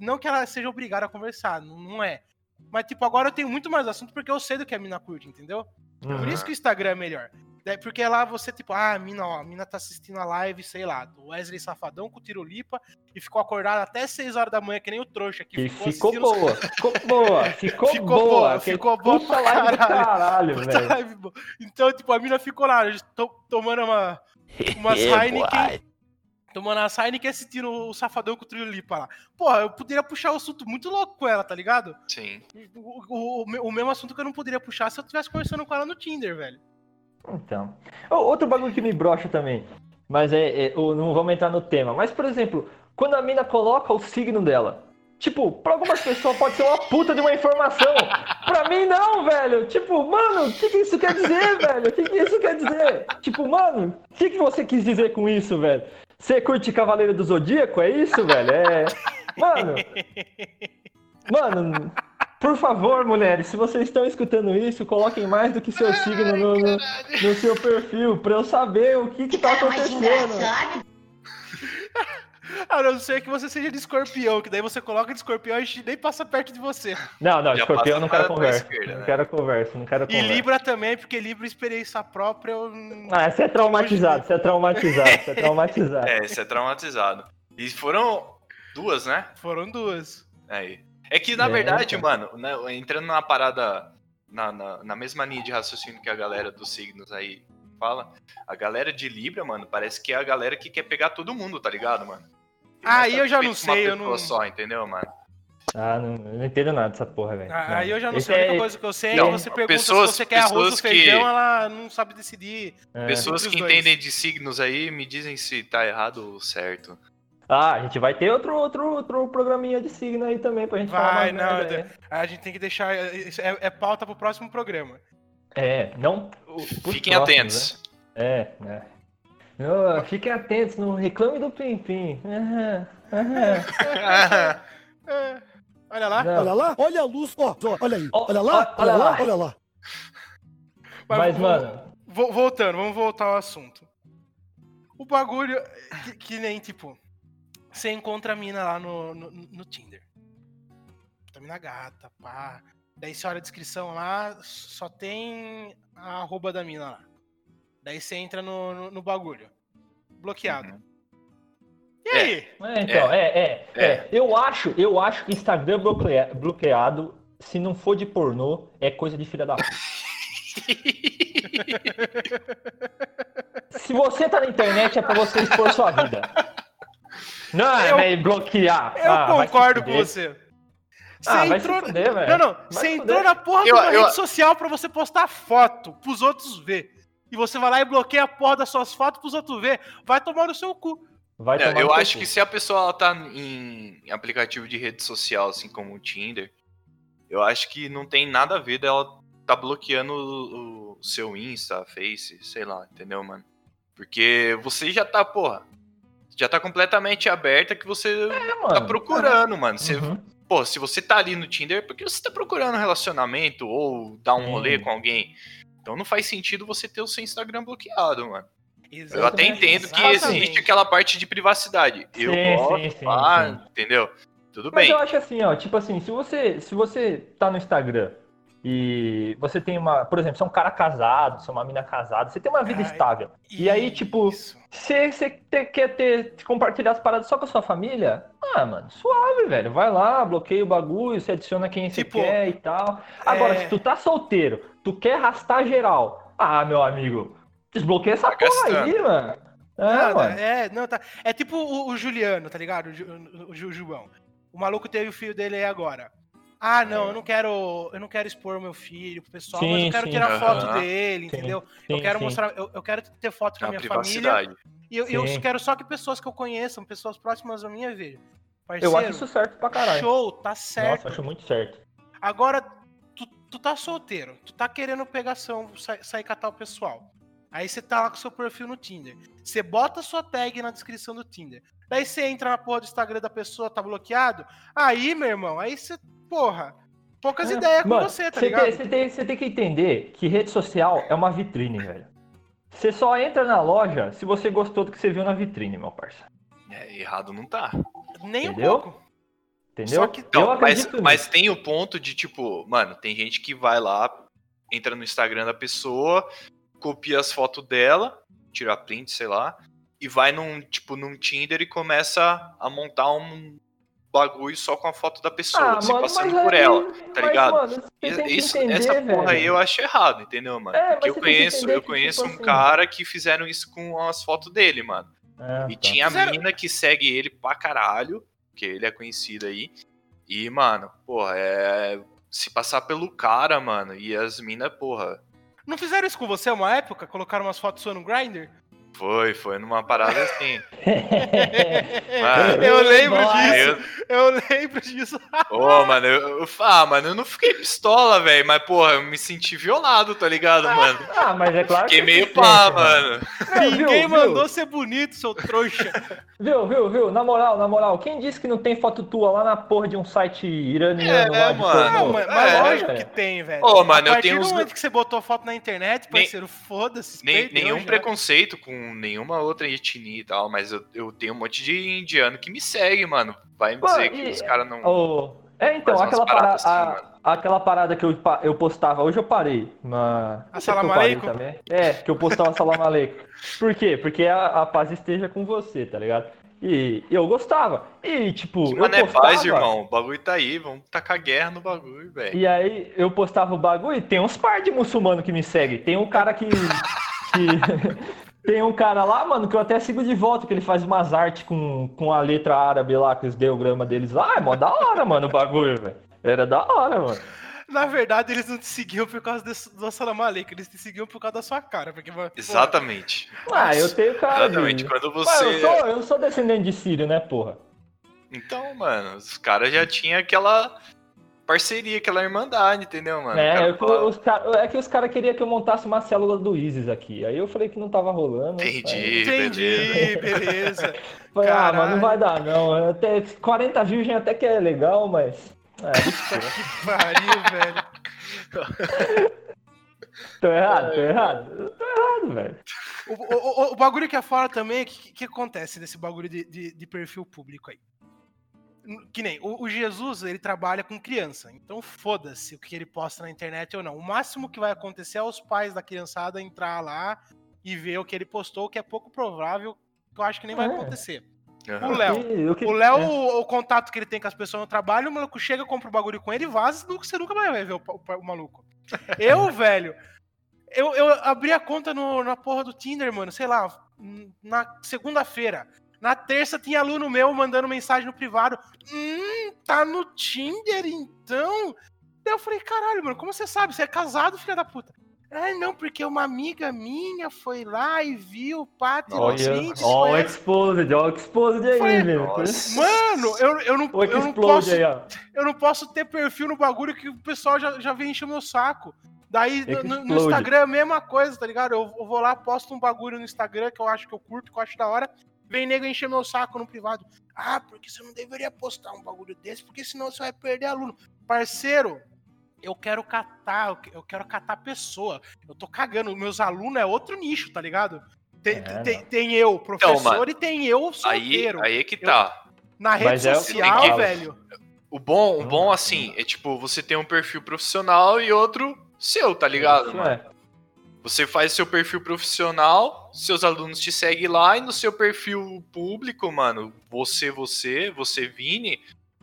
Não que ela seja obrigada a conversar, não, é. Mas, tipo, agora eu tenho muito mais assunto porque eu sei do que a mina curte, entendeu? Por isso que o Instagram é melhor. É Porque lá você, tipo, ah, a mina, ó, a mina tá assistindo a live, sei lá, do Wesley Safadão com o Tirolipa e ficou acordada até 6 horas da manhã, que nem o trouxa aqui. E ficou assistindo os- boa, ficou boa, ficou, Ficou boa, boa, que ficou boa pra caralho. caralho, velho. boa. Então, tipo, a mina ficou lá, to- tomando uma, umas É, Heineken. Tomando as Heineken assistindo o Safadão com o Tirolipa lá. Porra, eu poderia puxar o assunto muito louco com ela, tá ligado? Sim. O, o- o o mesmo assunto que eu não poderia puxar se eu tivesse conversando com ela no Tinder, velho. Então. Outro bagulho que me brocha também. Mas é, é, Não vamos entrar no tema. Mas, por exemplo, quando a mina coloca o signo dela. Tipo, pra algumas pessoas pode ser uma puta de uma informação. Pra mim, não, velho. Tipo, mano, o que, que isso quer dizer, velho? O que, que isso quer dizer? Tipo, mano, o que, que você quis dizer com isso, velho? Você curte Cavaleiro do Zodíaco? É isso, velho? É. Mano. Mano, por favor, mulheres, se vocês estão escutando isso, coloquem mais do que seu signo no, no, no seu perfil, pra eu saber o que que tá acontecendo. A não ser que você seja de escorpião, que daí você coloca de escorpião e a gente nem passa perto de você. Não, não, Já escorpião não quero conversa. esquerda, Não né? quero conversa, não quero E conversa. Libra também, porque Libra experiência própria. Eu... Ah, você é traumatizado, você é traumatizado, você é traumatizado. É, você é traumatizado. E foram duas, né? Foram duas. Aí. É que, na É, verdade, cara. mano, né, entrando numa parada na, na, na mesma linha de raciocínio que a galera dos signos aí fala, a galera de Libra, mano, parece que é a galera que quer pegar todo mundo, tá ligado, mano? Não é Aí eu já não sei, eu não- só, entendeu, mano? Ah, não, eu não entendo nada dessa porra, velho. Ah, Não. Aí eu já não Esse sei. A única é- coisa que eu sei é Não, que você pergunta pessoas- se você quer arroz ou pessoas que- feijão, ela não sabe decidir. é. Pessoas que entendem de signos aí me dizem se tá errado ou certo. Ah, a gente vai ter outro, outro, outro programinha de signo aí também pra gente Vai, falar mais não, merda, eu- A gente tem que deixar. É, é pauta pro próximo programa. É, não. Fiquem próximos, atentos. né? É, né? Não, fiquem atentos, não reclame do Pim Pim. Aham, aham. É, olha lá. Não. Olha lá, olha a luz, ó, ó, olha aí. Ó, Olha ó, lá, olha olha lá. lá, olha lá. Mas, vo- mano, vo- voltando, vamos voltar ao assunto. O bagulho que, que nem, tipo, você encontra a mina lá no, no, no Tinder. Puta mina gata, pá. Daí você olha a descrição lá, só tem a arroba da mina lá. Daí você entra no, no, no bagulho. Bloqueado. Uhum. E aí? é, então, é, é, é, Eu acho, eu acho que Instagram bloquea- bloqueado, se não for de pornô, é coisa de filha da puta. Se você tá na internet, é pra você expor sua vida. Não, é Eu- velho, bloquear. Eu Ah, concordo com você. Você Ah, entrou. fuder. Não, não. Vai Você entrou na porra Eu- de uma eu- rede social pra você postar foto pros outros ver. E você vai lá e bloqueia a porra das suas fotos pros outros ver. Vai tomar no seu cu. Vai É, eu acho teu que cu. se a pessoa tá em aplicativo de rede social, assim como o Tinder, eu acho que não tem nada a ver dela tá bloqueando o, o seu Insta, Face, sei lá, entendeu, mano? Porque você já tá, porra, já tá completamente aberta que você É, tá mano. procurando, mano. Você, Uhum. Pô, se você tá ali no Tinder, é porque você tá procurando um relacionamento ou dar um Sim. rolê com alguém. Então não faz sentido você ter o seu Instagram bloqueado, mano. Eu Exatamente. até entendo que Exatamente. existe aquela parte de privacidade. Eu Sim, gosto, sim, sim, pá, sim. entendeu? Tudo Mas bem. eu acho assim, ó, tipo assim, se você, se você tá no Instagram e você tem uma, por exemplo, você é um cara casado, você é uma mina casada, você tem uma vida Ai, estável. E aí, tipo, você te- quer ter, compartilhar as paradas só com a sua família, ah, mano, suave, velho. Vai lá, bloqueia o bagulho, você adiciona quem você Tipo, quer e tal. Agora, é- se tu tá solteiro, tu quer arrastar geral, ah, meu amigo, desbloqueia essa Tá porra aí, gastando. mano. É, Não, mano. é, não, tá. É tipo o, o Juliano, tá ligado? O, Ju, o Ju- Jubão. O maluco teve o filho dele aí agora. Ah, não, eu não quero, eu não quero expor o meu filho pro pessoal, mas Sim, eu quero sim. tirar foto Aham. dele, Sim, entendeu? Sim, eu quero sim. mostrar, eu, eu quero ter foto com É a uma minha família e eu, eu quero só que pessoas que eu conheçam, pessoas próximas a minha vejam. Eu acho isso certo pra caralho. show, tá certo. Nossa, eu acho muito certo. Agora, tu, tu tá solteiro, tu tá querendo pegação, sa- sair catar o pessoal. Aí você tá lá com seu perfil no Tinder. Você bota sua tag na descrição do Tinder. Daí você entra na porra do Instagram da pessoa, tá bloqueado. Aí, meu irmão, aí você, porra, poucas É, ideias com você, tá você ligado? tem, você, tem, você tem que entender que rede social é uma vitrine, velho. Você só entra na loja se você gostou do que você viu na vitrine, meu parça. É, errado não tá. Nem entendeu? um pouco. Entendeu? Só que- eu Não, mas, mas tem o ponto de, tipo, mano, tem gente que vai lá, entra no Instagram da pessoa, copia as fotos dela, tira print, sei lá, e vai num, tipo, num Tinder e começa a montar um bagulho só com a foto da pessoa, se passando por aí- ela, tá mas, ligado? mano, Isso, entender, essa porra aí eu acho errado, entendeu, mano? É, Porque eu conheço, eu que, conheço tipo um assim- cara que fizeram isso com as fotos dele, mano. Ah, E tá. tinha a mina que segue ele pra caralho, que ele é conhecido aí. E, mano, porra, é. Se passar pelo cara, mano, e as minas, porra. Não fizeram isso com você uma época? Colocaram umas fotos suas no Grindr? Foi, foi numa parada assim. Mano, eu lembro Nossa. disso. Eu lembro disso. Ô, mano, eu, eu- ah, mano, eu não fiquei pistola, velho, mas, porra, eu me senti violado, tá ligado, mano? Ah, mas é claro Fiquei que meio você pá, sente, mano. Não, Ninguém viu, mandou Viu? ser bonito, seu trouxa. viu, viu, viu? Na moral, na moral, quem disse que não tem foto tua lá na porra de um site iraniano É, lá mano. Não, mas, mas É, lógico velho. que tem, velho. Ô, mano, a eu partir tenho do uns- momento que você botou foto na internet, parceiro, foda-se. nenhum já. preconceito com nenhuma outra etnia e tal, mas eu, eu tenho um monte de indiano que me segue, mano. Vai me Pô, dizer que e- os caras não. Ô, é, então, aquela parada, assim, a- aquela parada que eu, eu postava, hoje eu parei. Mas... A não sei porque eu Salam parei Aleikum? também. É, que eu postava Salam Aleikum. Por quê? Porque a, a paz esteja com você, tá ligado? E eu gostava. E, tipo, Que eu mané postava... paz, irmão. O bagulho tá aí, vamos tacar guerra no bagulho, velho. E aí eu postava o bagulho e tem uns par de muçulmano que me segue. Tem um cara que. que- tem um cara lá, mano, que eu até sigo de volta, que ele faz umas artes com, com a letra árabe lá, com os ideogramas deles lá. É mó da hora, mano, o bagulho, velho. Era da hora, mano. Na verdade, eles não te seguiam por causa desse, do Salam Aleikum, eles te seguiam por causa da sua cara. Porque, porra, Exatamente. Ah, eu tenho cara. Exatamente. Quando você. eu, sou, eu sou descendente de sírio, né, porra? Então, mano, os caras já tinham aquela parceria, aquela irmandade, entendeu, mano? É, eu- os é que os caras queriam que eu montasse uma célula do ISIS aqui. Aí eu falei que não tava rolando. aí- Entendi, Entendi, beleza. Falei, ah, mas não vai dar não. Até 40 virgem até que é legal, mas. É, eu- Que pariu, velho. tô errado, tô errado. Tô errado, velho. O, o- o- o bagulho que é fora também, o que, que acontece nesse bagulho de, de- de perfil público aí? Que nem, o, o Jesus, ele trabalha com criança, então foda-se o que ele posta na internet ou não. O máximo que vai acontecer é os pais da criançada entrar lá e ver o que ele postou, que é pouco provável, que eu acho que nem vai É. acontecer. Aham. O Léo, E que- o Léo, é. o, o contato que ele tem com as pessoas no trabalho, o maluco chega, compra o bagulho com ele, vaza, nunca- você nunca vai ver o, o maluco. Eu, velho, eu, eu abri a conta no- na porra do Tinder, mano, sei lá, na segunda-feira. Na terça tinha aluno meu mandando mensagem no privado. Hum, tá no Tinder então? Daí eu falei, caralho, mano, como você sabe? Você é casado, filha da puta? É, não, porque uma amiga minha foi lá e viu, pá, tirou Olha, print, ó o. Exposed, ó o Exposed aí. Nossa. Mano, eu, eu, não, O eu, não posso, aí, eu não posso ter perfil no bagulho que o pessoal já, já vem encher o meu saco. Daí no- no. Instagram é a mesma coisa, tá ligado? Eu, eu vou lá, posto um bagulho no Instagram que eu acho que eu curto, que eu acho da hora. Vem nego encher meu saco no privado. Ah, porque você não deveria postar um bagulho desse, porque senão você vai perder aluno. Parceiro, eu quero catar, eu que- eu quero catar pessoa. Eu tô cagando. Meus alunos é outro nicho, tá ligado? Tem, É, tem, tem eu, professor, mano, e tem eu Aí, solteiro. aí é que tá. Na rede Mas é social, que- velho. O bom, o bom, assim, é tipo, você tem um perfil profissional e outro seu, tá ligado? Isso mano? é. Você faz seu perfil profissional, seus alunos te seguem lá, e no seu perfil público, mano, você, você, você, Vini,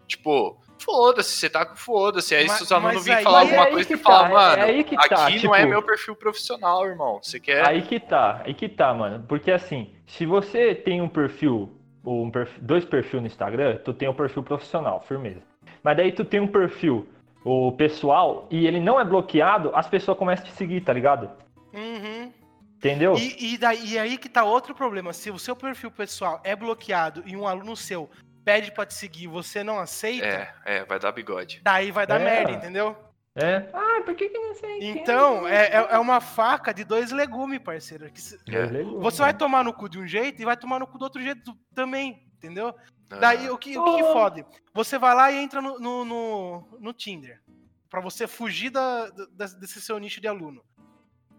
tipo, foda-se, você tá com foda-se. Aí Mas- seus alunos vêm falar é alguma aí coisa que e você fala, tá, é- mano, é aí que aqui tá, não é tipo- meu perfil profissional, irmão. Você quer. Aí que tá, aí que tá, mano. Porque assim, se você tem um perfil, ou um perfil, dois perfis no Instagram, tu tem um perfil profissional, firmeza. Mas daí tu tem um perfil, o pessoal, e ele não é bloqueado, as pessoas começam a te seguir, tá ligado? Uhum. Entendeu? E, e, daí, e aí que tá outro problema. Se o seu perfil pessoal é bloqueado e um aluno seu pede pra te seguir e você não aceita, É, é, vai dar bigode. daí vai dar É. merda, entendeu? É. Ah, por que que não sei? Então, é, é, é uma faca de dois legumes, parceiro. Que se- É. Legal, Você vai tomar no cu de um jeito e vai tomar no cu do outro jeito também, entendeu? Ah, Daí o que, o que que fode? Você vai lá e entra no, no, no, no Tinder. Pra você fugir da, da- desse seu nicho de aluno.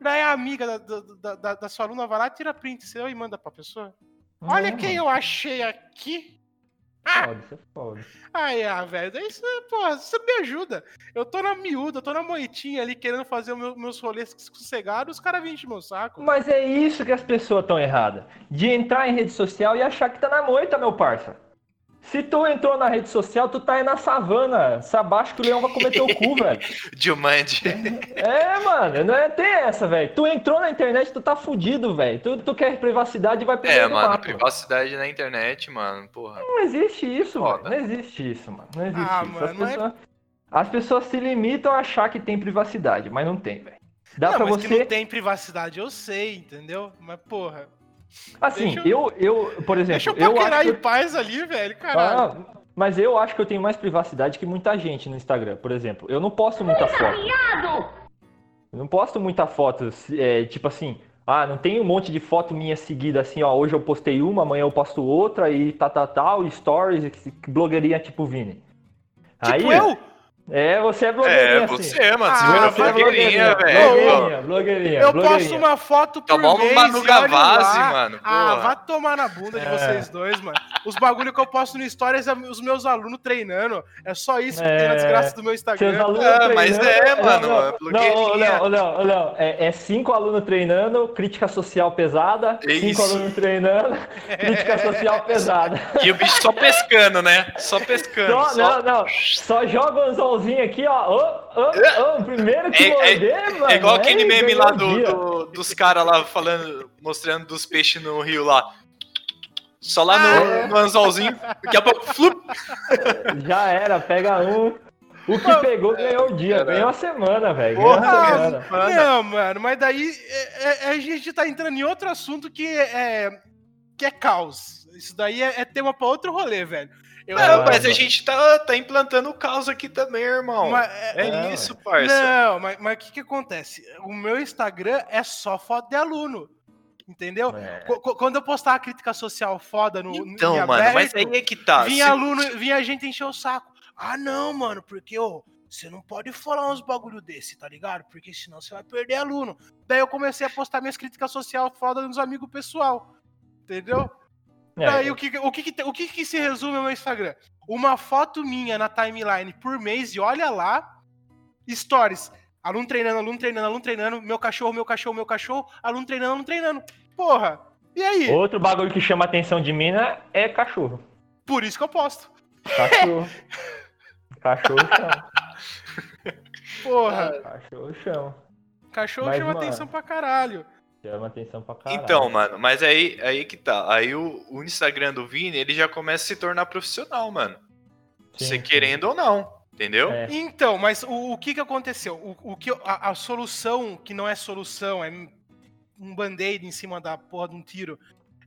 Daí a amiga da, da, da, da sua aluna vai lá, tira print seu e manda pra pessoa. Olha É, quem mano. eu achei aqui. Foda, isso é foda. Ai, ah, velho, daí você, porra, você me ajuda. Eu tô na miúda, eu tô na moitinha ali querendo fazer meu, meus rolês sossegados, os caras vêm encher meu saco. Mas é isso que as pessoas estão erradas. De entrar em rede social e achar que tá na moita, meu parça. Se tu entrou na rede social, tu tá aí na savana. Sabaixo que o leão vai comer teu cu, velho. Jumanji. É, mano, não é tem essa, velho. Tu entrou na internet, tu tá fudido, velho. Tu, tu quer privacidade e vai É, no mano, mato. privacidade na internet, mano, porra. Não existe isso, mano. Não existe isso, mano. Não existe Ah, isso. mano, as, é- pessoas, as pessoas se limitam a achar que tem privacidade, mas não tem, velho. Dá não, pra mas você. que não tem privacidade, eu sei, entendeu? Mas, porra, Assim, Deixa eu, eu, por exemplo, deixa eu eu paquerar que em paz ali, velho, caralho. Ah, mas eu acho que eu tenho mais privacidade que muita gente no Instagram, por exemplo. Eu não posto muita foto. Eu não posto muita foto, é, tipo assim, ah, não tem um monte de foto minha seguida assim, ó, hoje eu postei uma, amanhã eu posto outra e tal, tal, tal, e stories, blogueirinha tipo Vini. tipo Aí, eu? É, você é blogueirinha, É, assim. você, mano. Você Ah, vira vai blogueirinha, velho. Blogueirinha, blogueirinha, Eu blogueirinha. posto uma foto por Tomar uma mês Manu e olho Gavassi, lá. mano, Ah, vai tomar na bunda de É. vocês dois, mano. Os bagulho que eu posto no Stories é os meus alunos treinando. É só isso que tem na É. desgraça do meu Seus Instagram. alunos Ah, mas é, mano, Não, é não, blogueirinha. não, ô, Léo, é, é cinco alunos treinando, crítica social pesada. Cinco Isso. alunos treinando, crítica social pesada. E o bicho só pescando, né? Só pescando. Só, só- Não, não, só joga o aqui, ó. Ô, ô, ô, o primeiro que É- é- morder, mano. É igual aquele meme lá do, do- dos caras lá falando, mostrando dos peixes no rio lá. Só lá Ah, no, no anzolzinho, daqui a pouco, flup, Já era, pega um. O que pegou ganhou o dia, ganhou a semana, velho. Não, mano, mas daí é- é- a gente tá entrando em outro assunto que é, que é caos. Isso daí é, é tema pra outro rolê, velho. Eu, Não, mas a gente tá, tá implantando o caos aqui também, irmão. mas- é é, isso, parça. Não, mas mas o que que acontece? O meu Instagram é só foto de aluno. Entendeu? É. Qu- qu- Quando eu postar a crítica social foda no, Então, em mano, mas aberto, aí é que tá. vinha se- aluno, vinha gente encher o saco. Ah, não, mano, porque ô, você não pode falar uns bagulho desse, tá ligado? Porque senão você vai perder aluno. Daí eu comecei a postar minhas críticas social foda nos amigos pessoal. Entendeu? É, Daí o que, o, que, o que, que se resume ao meu Instagram? Uma foto minha na timeline por mês e olha lá, stories. Aluno treinando, aluno treinando, aluno treinando, meu cachorro, meu cachorro, meu cachorro, aluno treinando, aluno treinando. Porra! E aí? Outro bagulho que chama atenção de mina é cachorro. Por isso que eu posto. Cachorro. cachorro chama. Porra! Cachorro chama. Cachorro Mas, chama mano, atenção pra caralho. Chama atenção pra caralho. Então, mano, mas aí, aí que tá. Aí o, o Instagram do Vini, ele já começa a se tornar profissional, mano. Sim, Você sim. querendo ou não, entendeu? É. Então, mas o, o que que aconteceu? O, o que a, a solução que não é solução, é um band-aid em cima da porra de um tiro,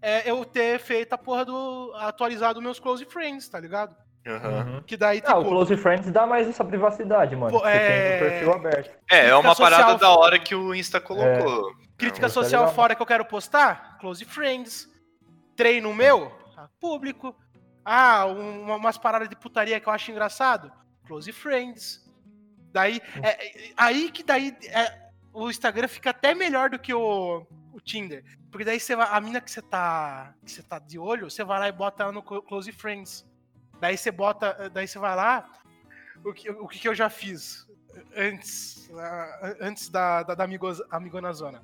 é eu ter feito a porra do. atualizado meus close friends, tá ligado? Aham. Uhum. Que daí, Ah, o tipo, Close Friends dá mais essa privacidade, mano. Pô, Você é- tem o perfil aberto. É, é uma parada da hora que o Insta colocou. crítica isso é social legal. fora que eu quero postar, close friends. Treino meu, ah, público. Ah, um- umas paradas de putaria que eu acho engraçado, close friends. Daí, é, é- aí que daí é, o Instagram fica até melhor do que o, o Tinder. Porque daí você vai, a mina que você tá, que você tá de olho, você vai lá e bota ela no clo- close friends. Daí você bota, daí você vai lá, o que, o que eu já fiz antes, antes da, da, da Amigos- Amigona Zona?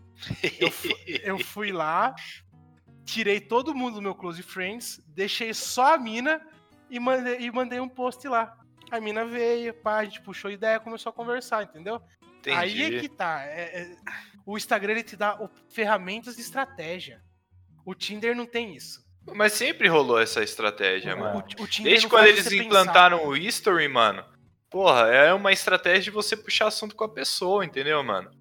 Eu, fu- eu fui lá, tirei todo mundo do meu Close Friends, deixei só a mina e mandei, e mandei um post lá. A mina veio, pá, a gente puxou ideia, começou a conversar, entendeu? Entendi. Aí é que tá. é- é- o Instagram ele te dá o- ferramentas de estratégia. O Tinder não tem isso. Mas sempre rolou essa estratégia, Não mano. O, o Desde quando eles implantaram o History, mano, porra, é uma estratégia de você puxar assunto com a pessoa, entendeu, mano?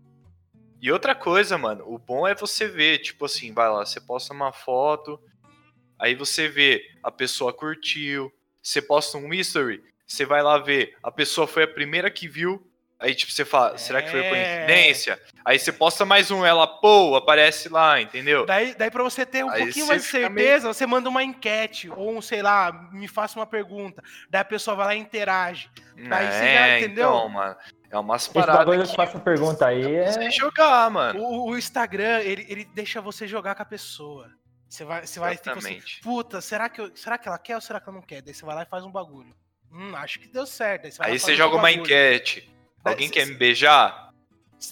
E outra coisa, mano, o bom é você ver, tipo assim, vai lá, você posta uma foto, aí você vê, a pessoa curtiu, você posta um history, você vai lá ver, a pessoa foi a primeira que viu, aí tipo, você fala, será que foi É. coincidência? Aí você posta mais um, ela, pô, aparece lá, entendeu? Daí, daí para você ter um Aí pouquinho mais de certeza, você manda uma enquete, ou um, sei lá, me faça uma pergunta. Daí a pessoa vai lá e interage. Daí você já é, entendeu? então, mano, é umas Esse paradas que que faça pergunta aí é. você jogar, mano. O, o Instagram, ele, ele deixa você jogar com a pessoa. Você vai, você vai tipo assim, puta, será que, eu- será que ela quer ou será que ela não quer? Daí você vai lá e faz um bagulho. Hum, acho que deu certo. Daí você, Aí você joga outro uma enquete. Alguém quer me beijar?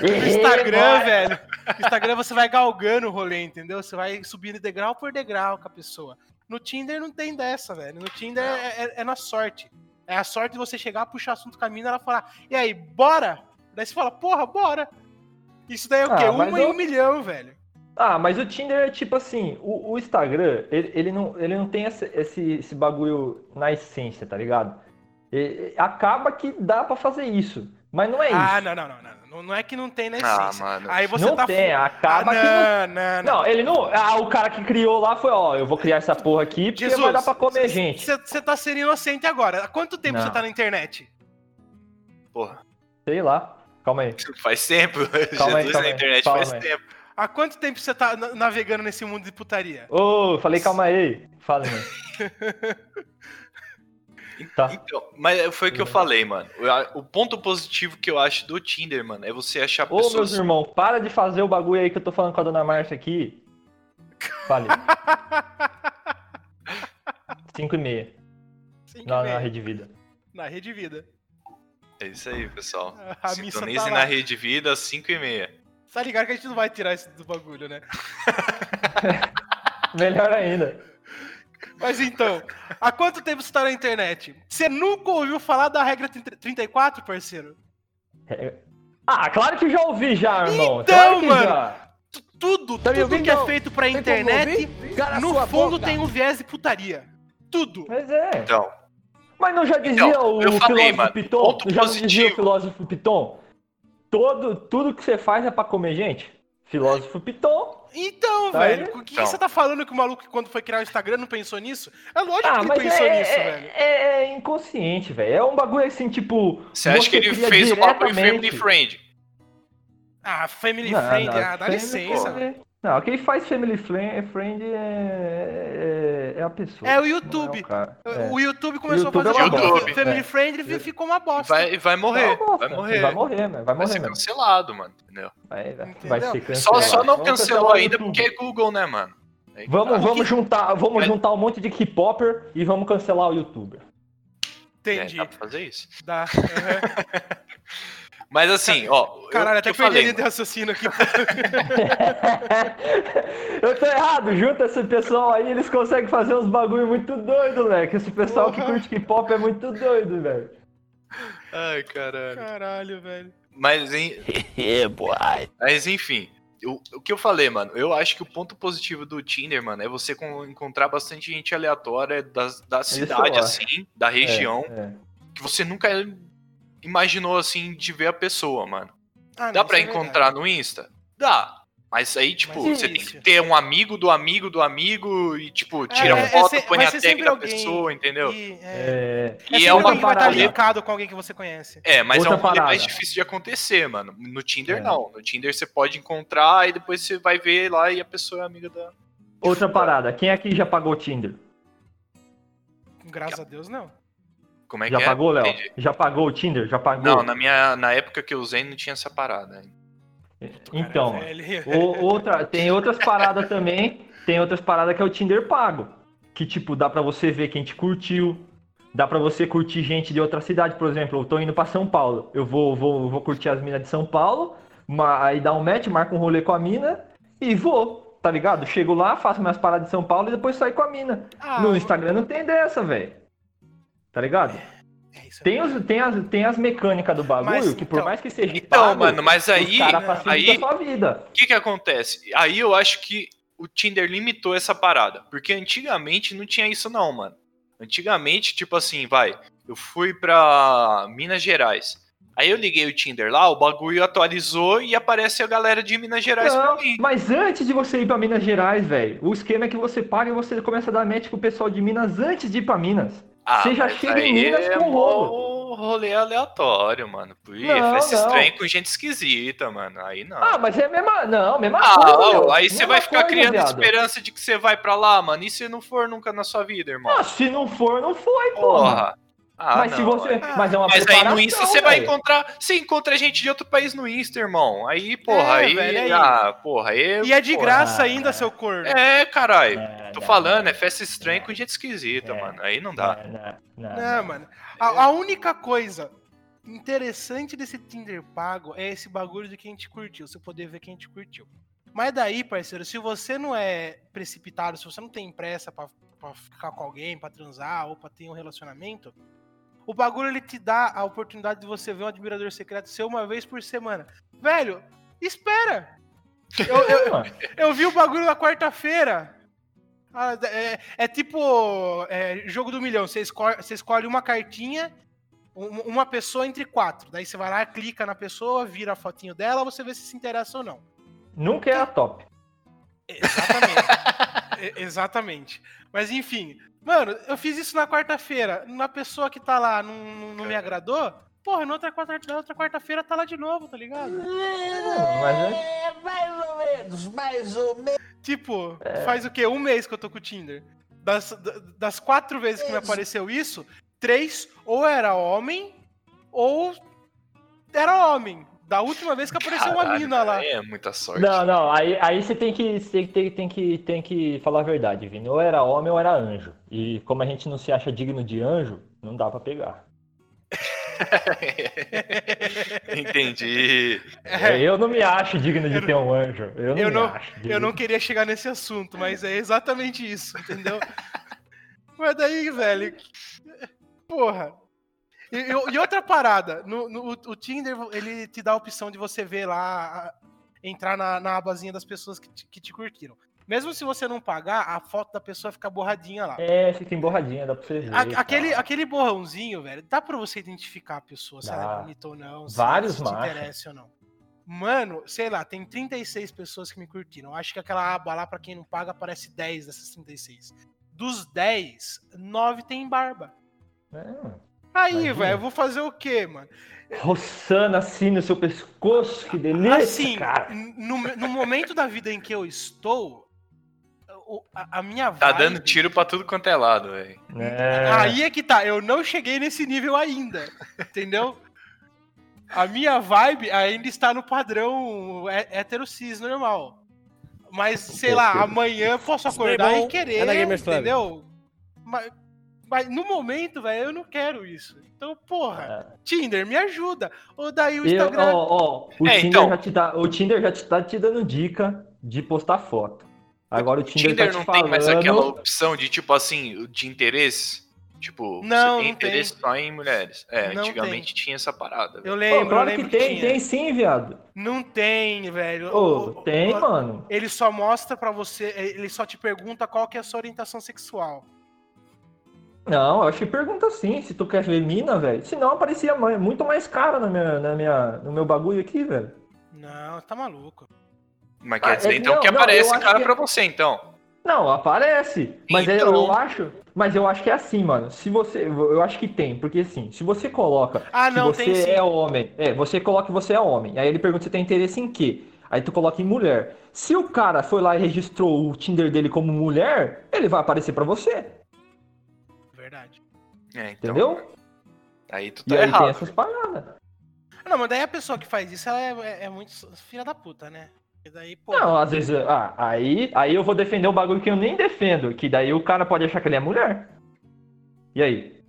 No Instagram, velho. No Instagram você vai galgando o rolê, entendeu? Você vai subindo degrau por degrau com a pessoa. No Tinder não tem dessa, velho. No Tinder é, é- é na sorte. É a sorte de você chegar, puxar assunto com a mina e ela falar, e aí, bora? Daí você fala, porra, bora. Isso daí é o Ah, quê? Uma em eu- um milhão, velho. Ah, mas o Tinder é tipo assim, o, o Instagram, ele, ele não, ele não tem esse, esse, esse bagulho na essência, tá ligado? E- acaba que dá pra fazer isso, mas não é isso. Ah, não, não, não, não. Não, não é que não tem na Ah, essência. mano. Aí você não tá tem, acaba ah, que não... não, não, não. Não, ele não. Ah, o cara que criou lá foi, ó, eu vou criar essa porra aqui porque Jesus, vai dar pra comer gente. Você tá sendo inocente agora. Há quanto tempo Não. você tá na internet? Porra, Sei lá. Calma aí. faz tempo. Calma aí, Jesus calma na aí, internet calma faz aí. tempo. Há quanto tempo você tá na- navegando nesse mundo de putaria? Ô, falei calma aí. Fala, mano. Tá. Então, mas foi o que eu falei, mano. O- ponto positivo que eu acho do Tinder, mano, é você achar Ô, meus pessoas. irmãos, para de fazer o bagulho aí que eu tô falando com a dona Márcia aqui. Fale. 5 e meia. Cinco e Na, meia. na Rede Vida. Na Rede Vida. É isso aí, pessoal. A Sintonize tá na. Rede Vida, 5 e meia. Tá ligado que a gente não vai tirar isso do bagulho, né? Melhor ainda. Mas então, há quanto tempo você tá na internet? Você nunca ouviu falar da regra 30 34, parceiro? Ah, claro que já ouvi já, irmão. Então, claro que mano. já. Tu- Tudo, Tá tudo ouvindo? que é feito pra Tem internet, no fundo boca. tem um viés de putaria. Tudo. Mas é. Então, Mas não já dizia Então, o falei, filósofo mano, Piton? ponto Já não dizia positivo. o filósofo Piton? Todo, tudo que você faz é pra comer gente? Filósofo Piton. Então, Tá velho, o que Então. você tá falando que o maluco, quando foi criar o Instagram, não pensou nisso? É lógico Ah, que ele pensou é, nisso, é, velho. é- é inconsciente, velho. É um bagulho assim, tipo. você acha que ele fez o bagulho diretamente- Family Friend? Ah, family Não, friend, não, ah, dá family licença, velho. Não, quem faz family friend, friend é, é, é a pessoa. É o não YouTube. o cara. É. O YouTube começou YouTube a fazer é bosta. family É. friend e ficou uma bosta. Vai, vai É morrer. Vai morrer. Vai morrer, mano. Vai Vai morrer, ser mano. cancelado, mano. Entendeu? Vai, vai, Entendeu? vai ser Só, cancelado. só não Vamos cancelou o ainda YouTube. porque é Google, né, mano? Vamos, tá. vamos juntar, vamos juntar um monte de K-popper e vamos cancelar o youtuber. É, Entendi. dá pra fazer isso. Dá. aham. Mas assim, ó. Caralho, eu, até que eu perdi falei, de raciocínio aqui. eu tô errado, junta esse pessoal aí, eles conseguem fazer uns bagulho muito doido, moleque. Esse pessoal que Porra. curte K-pop é muito doido, velho. Ai, caralho. Caralho, velho. Mas, em- É, boy. mas enfim, eu- o que eu falei, mano, eu acho que o ponto positivo do Tinder, mano, é você con- encontrar bastante gente aleatória das, da cidade, assim, da região, É, é. que você nunca imaginou, assim, de ver a pessoa, mano. Ah, Dá isso é encontrar no Insta? Dá. Mas aí, tipo, Mas você é tem isso. que ter um amigo do amigo do amigo e, tipo, tira é foto, se- põe vai a tag da alguém. pessoa, entendeu? E, é, É, é E é uma alguém que vai estar parada. linkado com alguém que você conhece. É, mas Outra é um rolê mais parada. difícil de acontecer, mano. No Tinder, É. não. No Tinder você pode encontrar e depois você vai ver lá e a pessoa é amiga da. Outra parada, quem aqui já pagou Tinder? Graças a Deus, não. Como é já que é? pagou, Léo? Entendi. Já pagou o Tinder? Já pagou? Não, na, minha, na época que eu usei não tinha essa parada. ainda. Então, Cara, velho. o- outra, tem outras paradas também. Tem outras paradas que é o Tinder pago. Que, tipo, dá pra você ver quem te curtiu. Dá pra você curtir gente de outra cidade. Por exemplo, eu tô indo pra São Paulo. Eu vou, vou, vou curtir as minas de São Paulo. ma- Aí dá um match, marca um rolê com a mina e vou. Tá ligado? Chego lá, faço minhas paradas de São Paulo e depois saio com a mina. Ah, no Instagram não tem dessa, velho. Tá ligado? é isso Tem, os, tem, as, tem as mecânicas do bagulho Mas, que, por então- mais que seja. Então, pago, mano, mas aí- aí- a sua vida. O que que acontece? Aí eu acho que o Tinder limitou essa parada. Porque antigamente não tinha isso, não, mano. Antigamente, tipo assim, vai. Eu fui pra Minas Gerais. Aí eu liguei o Tinder lá, o bagulho atualizou e aparece a galera de Minas Gerais Não, pra mim. mas antes de você ir pra Minas Gerais, velho, o esquema é que você paga e você começa a dar match com o pessoal de Minas antes de ir pra Minas. Você já Ah, chega em Minas é com rolo. rolê aleatório, mano. Ih, Não, não. estranha com gente esquisita, mano. Aí não. Ah, mas é a mesma. Não, mesma Ah, coisa. ó, aí você vai ficar coisa, criando viado. esperança de que você vai pra lá, mano. E se não for nunca na sua vida, irmão? Ah, se não for, não foi, porra. Porra. Ah, mas se não, você. aí- Mas é uma Mas aí no Insta você vai encontrar. Você encontra gente de outro país no Insta, irmão. Aí, porra, É, aí. velho, aí. Ah, porra, aí. E é de porra. graça ainda, seu corno. É, caralho. Não, Tô não, falando, não. é festa estranha com gente esquisita, É. mano. Aí não dá. Não, não, não, Não, mano. A, a única coisa interessante desse Tinder pago é esse bagulho de quem te curtiu, você poder ver quem te curtiu. Mas daí, parceiro, se você não é precipitado, se você não tem pressa pra, pra ficar com alguém, pra transar ou pra ter um relacionamento, o bagulho ele te dá a oportunidade de você ver um admirador secreto seu uma vez por semana. Velho, espera! Eu, eu- eu vi o bagulho na quarta-feira. Ah, é, é tipo é, jogo do milhão. Você escolhe, você escolhe uma cartinha, um- uma pessoa entre quatro. Daí você vai lá, clica na pessoa, vira a fotinho dela, você vê se se interessa ou não. Nunca é a top. Exatamente. Exatamente. Mas enfim, mano, eu fiz isso na quarta-feira. Na pessoa que tá lá não, não- não me agradou, porra, na outra quarta- na outra quarta-feira tá lá de novo, tá ligado? É. mais ou menos, mais ou menos. Tipo, faz o quê? Um mês que eu tô com o Tinder. Das, da- das quatro vezes que me apareceu isso, três ou era homem ou era homem. Da última vez que apareceu uma Caralho, mina lá. É muita sorte. Não, não, aí, aí você tem que, você tem, tem, que, tem que falar a verdade, Vini. Ou era homem ou era anjo. E como a gente não se acha digno de anjo, não dá pra pegar. Entendi. É, Eu não me acho digno de ter um anjo. Eu não eu não- eu não queria chegar nesse assunto, mas é exatamente isso, entendeu? mas daí, velho. Porra. E, e- outra parada, no, no- o, Tinder, ele te dá a opção de você ver lá, entrar na, na abazinha das pessoas que te, que te curtiram. Mesmo se você não pagar, a foto da pessoa fica borradinha lá. É, fica emborradinha, dá pra você ver. A- e aquele, aquele borrãozinho, velho, dá pra você identificar a pessoa, se ela Dá. é bonita ou não, se, Vários se te machos. interessa ou não. Mano, sei lá, tem 36 pessoas que me curtiram. Acho que aquela aba lá, pra quem não paga, aparece 10 dessas 36. Dos 10, 9 tem barba. É, mano. Aí, velho, eu vou fazer o quê, mano? Roçando assim no seu pescoço, que delícia, Assim, cara. no, no momento da vida em que eu estou, o- a, a minha Tá vibe- dando tiro pra tudo quanto é lado, velho. É, Aí é que tá, eu não cheguei nesse nível ainda, entendeu? A minha vibe ainda está no padrão hé- hétero cis normal. Mas, sei lá, amanhã eu posso acordar Daí, bom, e querer, é Club. entendeu? Mas, mas no momento, velho, eu não quero isso. Então, porra, Tinder, me ajuda. Ou daí o É. Eu, Instagram... ó, ó, o, É, Tinder então. já te dá, o Tinder já te tá te dando dica de postar foto. Agora o O Tinder, Tinder tá te não falando... tem mais aquela opção de, tipo assim, de interesse? Tipo, Não, você tem não tem. interesse só em mulheres. É, Não antigamente tinha essa parada. velho. Eu Pô, lembro, claro eu que lembro tem, tinha. tem sim, viado. Não tem, velho. Ô, O- o- tem, o- mano. Ele só mostra pra você, ele só te pergunta qual que é a sua orientação sexual. Não, eu acho que pergunta sim, se tu quer ver mina, velho. Senão aparecia muito mais caro na minha, na minha, no meu bagulho aqui, velho. Não, tá maluco. Mas Ah, quer dizer, é- então, não, que não, aparece acho cara que- pra você, então. Não, aparece. Mas é- Então. eu acho. Mas eu acho que é assim, mano. Se você. Eu acho que tem, porque assim, se você coloca Ah, que não, você tem sim. é homem. É, você coloca que você é homem. Aí ele pergunta se tem interesse em quê? Aí tu coloca em mulher. Se o cara foi lá e registrou o Tinder dele como mulher, ele vai aparecer pra você. Verdade. É, então, Entendeu? Aí tu E tá aí tem errado. essas paradas. Não, mas daí a pessoa que faz isso, ela é, é- é muito filha da puta, né? E daí, pô. Não, às vezes. Ah, aí, aí eu vou defender o bagulho que eu nem defendo. Que daí o cara pode achar que ele é mulher. E aí?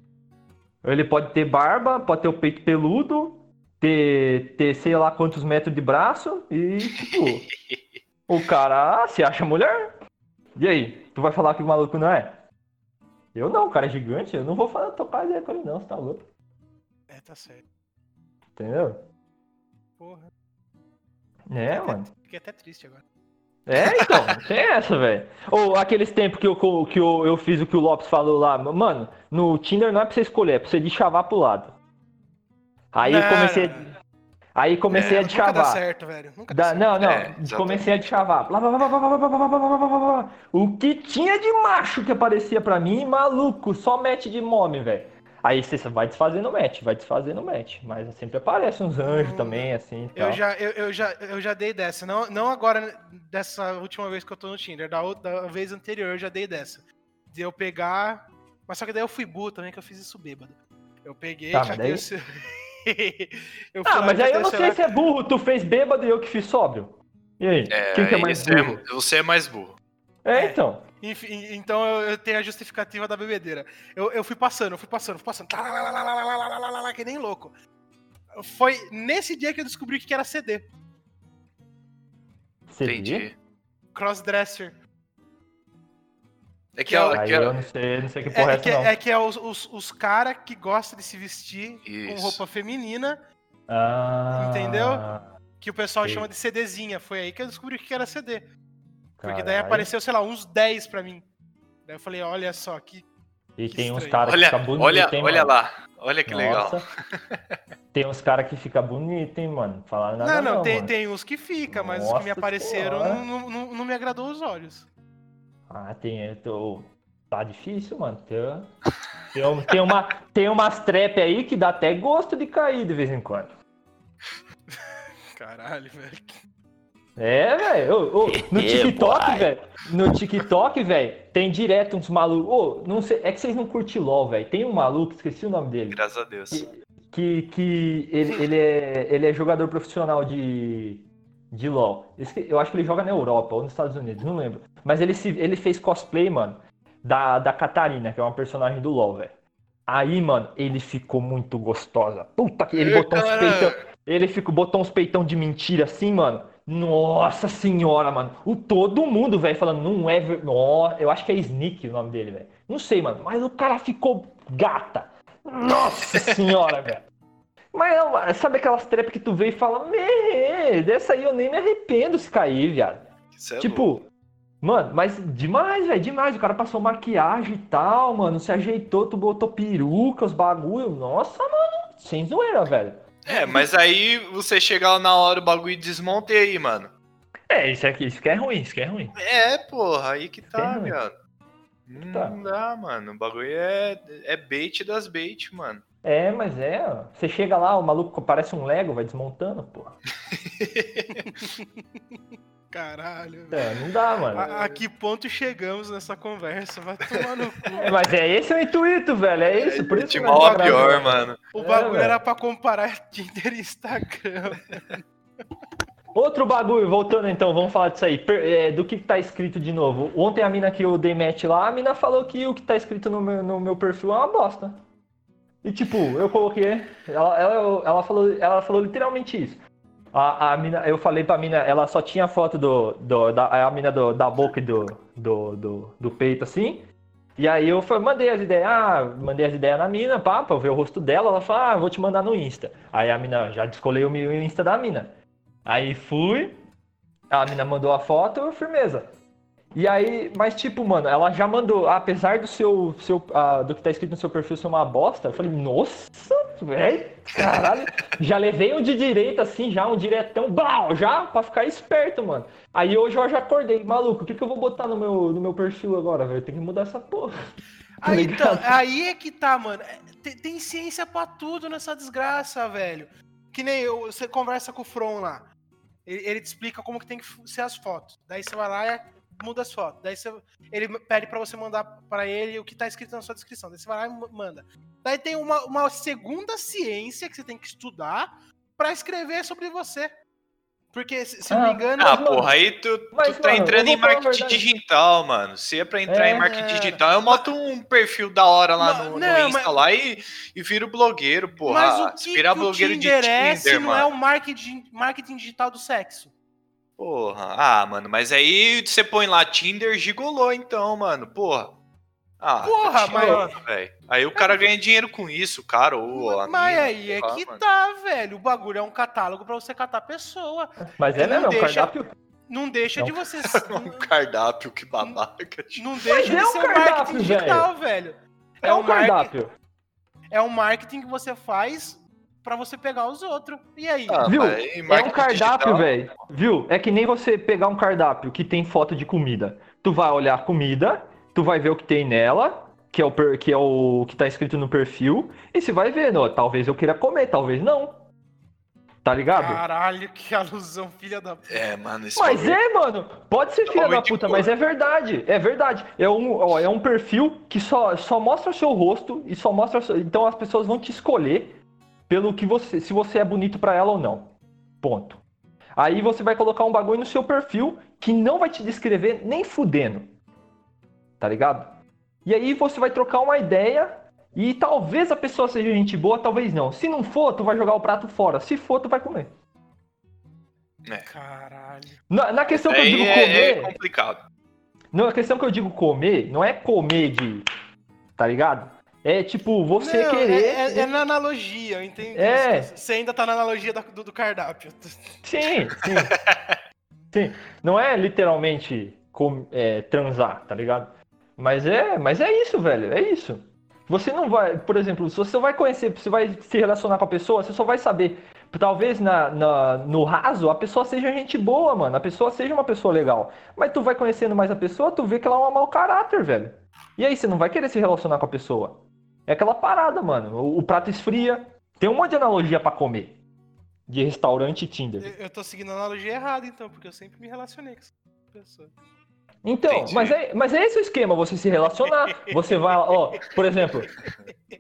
Ele pode ter barba, pode ter o peito peludo, ter, ter sei lá quantos metros de braço e, tipo. o cara se acha mulher. E aí? Tu vai falar que o maluco não é? Eu não, o cara é gigante, eu não vou falar, tocar ideia com ele, não, você tá louco. É, tá certo. Entendeu? Porra. É, Fiquei mano. até- Fiquei até triste agora. É, então, tem essa, velho. Ou aqueles tempos que, eu, que eu, eu fiz o que o Lopes falou lá. Mano, no Tinder não é pra você escolher, é pra você deschavar pro lado. Aí eu Não, comecei, não, não. Aí comecei É, a Nunca dá deschavar. certo, velho. Nunca dá certo. não, não, É, comecei a deschavar. Blá, blá, blá, blá, blá, blá, blá, blá, blá, blá, blá, blá, blá. O que tinha de macho que aparecia pra mim, maluco, só match de mome, velho. Aí você vai desfazendo match, vai desfazendo match. Mas sempre aparece uns anjos Hum, também, assim. tal. Eu já, eu, eu já, eu já dei dessa. Não, não agora, dessa última vez que eu tô no Tinder. Da, outra, da vez anterior eu já dei dessa. De eu pegar. Mas só que daí eu fui burro também, que eu fiz isso bêbado. Eu peguei, Tá, catei daí- o fui ah, mas aí eu não sei se é burro, tu fez bêbado e eu que fiz sóbrio. E aí? É, quem que é mais burro? É, você é mais burro. É, é. então. Enfim, então eu tenho a justificativa da bebedeira. Eu, eu fui passando, eu fui passando, fui passando. Que nem louco. Foi nesse dia que eu descobri que era CD. CD? Crossdresser. É que, Que é Aí que ela- eu não sei, não sei que porra é É, que, não. é que é os, os, os caras que gostam de se vestir com Isso. roupa feminina, Ah, Entendeu? que o pessoal Sei. chama de CDzinha. Foi aí que eu descobri o que era CD. Porque daí apareceu, sei lá, uns 10 pra mim. Daí eu falei, olha só, que. E que tem uns caras que ficam bonitos, olha, olha mano? lá. Olha que legal. Nossa. tem uns caras que ficam bonitos, hein, mano? Falaram nada não, não, tem, mano. tem uns que fica, mas os que me Nossa apareceram não, não, não, não me agradou os olhos. Ah, tem... eu tô- Tá difícil, mano. Tem, tem, um- tem, uma, tem umas trap aí que dá até gosto de cair de vez em quando. Caralho, velho. É, velho. No É, TikTok, velho. No TikTok, velho, tem direto uns malucos. Ô, não sei. É que vocês não curtem LOL, velho. Tem um maluco, esqueci o nome dele. Graças a Deus. Que, que ele, ele, é, ele é jogador profissional de, de LoL. Eu acho que ele joga na Europa ou nos Estados Unidos, não lembro. Mas ele, se, ele fez cosplay, mano, da, da Catarina, que é uma personagem do LoL, velho. Aí, mano, ele ficou muito gostosa. Puta que ele botou uns peitão. Ele ficou, botou uns peitão de mentira assim, mano. Nossa senhora, mano. O todo mundo, velho, falando, não é. Nó, eu acho que é Sneak o nome dele, velho. Não sei, mano. Mas o cara ficou gata. Nossa senhora, velho. Mas não, sabe aquelas trepas que tu vê e fala, me, dessa aí eu nem me arrependo se cair, viado. É louco. tipo, mano, mas demais, velho, demais. O cara passou maquiagem e tal, mano, se ajeitou, tu botou peruca, os bagulho. Nossa, mano, sem zoeira, velho. É, mas aí você chega lá na hora, o bagulho desmonta e aí, mano. É, isso aqui, isso que é ruim, isso que é ruim. É, porra, aí que tá, Tem, viado. Não Tá. dá, mano. O bagulho é, é bait das bait, mano. É, mas é, ó. Você chega lá, o maluco parece um Lego, vai desmontando, pô. Caralho. É, não dá, mano. A, a que ponto chegamos nessa conversa? Vai tomar no cu. É, mas é esse o intuito, velho, é isso. Por isso De mal não a pior, velho. mano. O É, bagulho velho. era pra comparar Tinder e Instagram. Outro bagulho, voltando então, vamos falar disso aí. Per- é, do que, que tá escrito de novo. Ontem a mina que eu dei match lá, a mina falou que o que tá escrito no meu, no meu perfil é uma bosta. E tipo, eu coloquei. Ela, ela, ela, falou, ela falou literalmente isso. A, a mina, eu falei pra mina, ela só tinha foto do, do, da a mina do, da boca e do, do, do, do peito assim. E aí eu fa- mandei as ideias, ah, mandei as ideias na mina, pá, pra ver o rosto dela. Ela falou, ah, vou te mandar no Insta. Aí a mina, já descolei o Insta da mina. Aí fui, a mina mandou a foto, firmeza. E aí, mas tipo, mano, ela já mandou, apesar do seu, seu ah, do que tá escrito no seu perfil ser uma bosta, eu falei, nossa, velho, caralho, já levei um de direita assim, já um diretão, blau, já, pra ficar esperto, mano. Aí hoje eu já acordei, maluco, o que que eu vou botar no meu, no meu perfil agora, velho? Tem que mudar essa porra. Tá Aí, então, ligado? aí é que tá, mano. É, Tem, tem ciência pra tudo nessa desgraça, velho. Que nem eu, você conversa com o From lá. Ele, ele te explica como que tem que ser as fotos. Daí você vai lá e muda as fotos. Daí você, ele pede pra você mandar pra ele o que tá escrito na sua descrição. Daí você vai lá e ma- manda. Daí tem uma, uma segunda ciência que você tem que estudar pra escrever sobre você. Porque, se, se eu não me Ah, engano. Ah, mano, porra, aí tu, tu mas, tá mano, entrando em marketing digital, mano. Se é pra entrar É. em marketing digital, eu boto um perfil da hora lá Não, no, no não, Insta mas- lá e, e viro blogueiro, porra. mas o Se que, virar que o blogueiro de Tinder é não é mano. o marketing, marketing digital do sexo? Porra. Ah, mano, mas aí você põe lá Tinder gigolô, então, mano. Porra. Ah, Porra, tá mas- tirando, velho. Aí o cara ganha dinheiro com isso, cara. Ou a Mas mina, aí é lá, que mano. tá, velho. O bagulho é um catálogo pra você catar pessoa. Mas é Não mesmo, é um deixa- cardápio. Não deixa Não. de você. Um cardápio, que babaca. tio. Não deixa é de um ser um cardápio, marketing digital, velho. É um marketing- cardápio. É um marketing que você faz pra você pegar os outros. E aí? Ah, Viu? mas É um cardápio, velho. Viu? É que nem você pegar um cardápio que tem foto de comida. Tu vai olhar a comida, tu vai ver o que tem nela, que é o, per- que, é o que tá escrito no perfil, e você vai vendo, ó, talvez eu queira comer, talvez não. Tá ligado? Caralho, que alusão, filha da puta. É, mano, esse Mas bagulho- é, mano, pode ser filha da puta, mas é verdade, é verdade. É um, ó, é um perfil que só, só mostra o seu rosto e só mostra. seu- Então as pessoas vão te escolher pelo que você. Se você é bonito pra ela ou não. Ponto. Aí você vai colocar um bagulho no seu perfil que não vai te descrever nem fudendo. Tá ligado? E aí você vai trocar uma ideia e talvez a pessoa seja gente boa, talvez não. Se não for, tu vai jogar o prato fora. Se for, tu vai comer. Caralho. Na, na questão que eu digo é, comer. é complicado. Não, a questão que eu digo comer, não é comer de. Tá ligado? É tipo, você Não, querer. É, é- é na analogia, eu entendi. É. Você ainda tá na analogia do, do cardápio. Sim, sim. sim. Não é literalmente com- é, transar, tá ligado? Mas é, mas é isso, velho. É isso. Você não vai, por exemplo, se você vai conhecer, você vai se relacionar com a pessoa, você só vai saber. Talvez na, na- no raso a pessoa seja gente boa, mano. A pessoa seja uma pessoa legal. Mas tu vai conhecendo mais a pessoa, tu vê que ela é um mau caráter, velho. E aí você não vai querer se relacionar com a pessoa. É aquela parada, mano. O, o prato esfria. Tem um monte de analogia pra comer. de restaurante Tinder. Eu, eu tô seguindo a analogia errada, então, porque eu sempre me relacionei com essa pessoa. Então, Entendi. mas é, mas é esse o esquema, você se relacionar. Você vai, ó, por exemplo,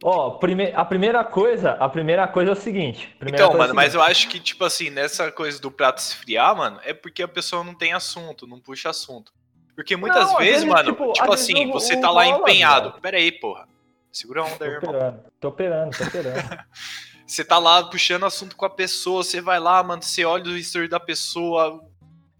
ó, prime, a primeira coisa, a primeira coisa é o seguinte. Então, é mano, o mas seguinte. eu acho que, tipo assim, nessa coisa do prato esfriar, mano, é porque a pessoa não tem assunto, não puxa assunto. Porque muitas Não, vezes, vezes, mano, tipo, tipo, assim, você tá lá empenhado. Pera aí, porra. Segura a onda aí, Tô irmão. operando, tô operando, tô operando. Você tá lá puxando assunto com a pessoa, você vai lá, mano, você olha o history da pessoa,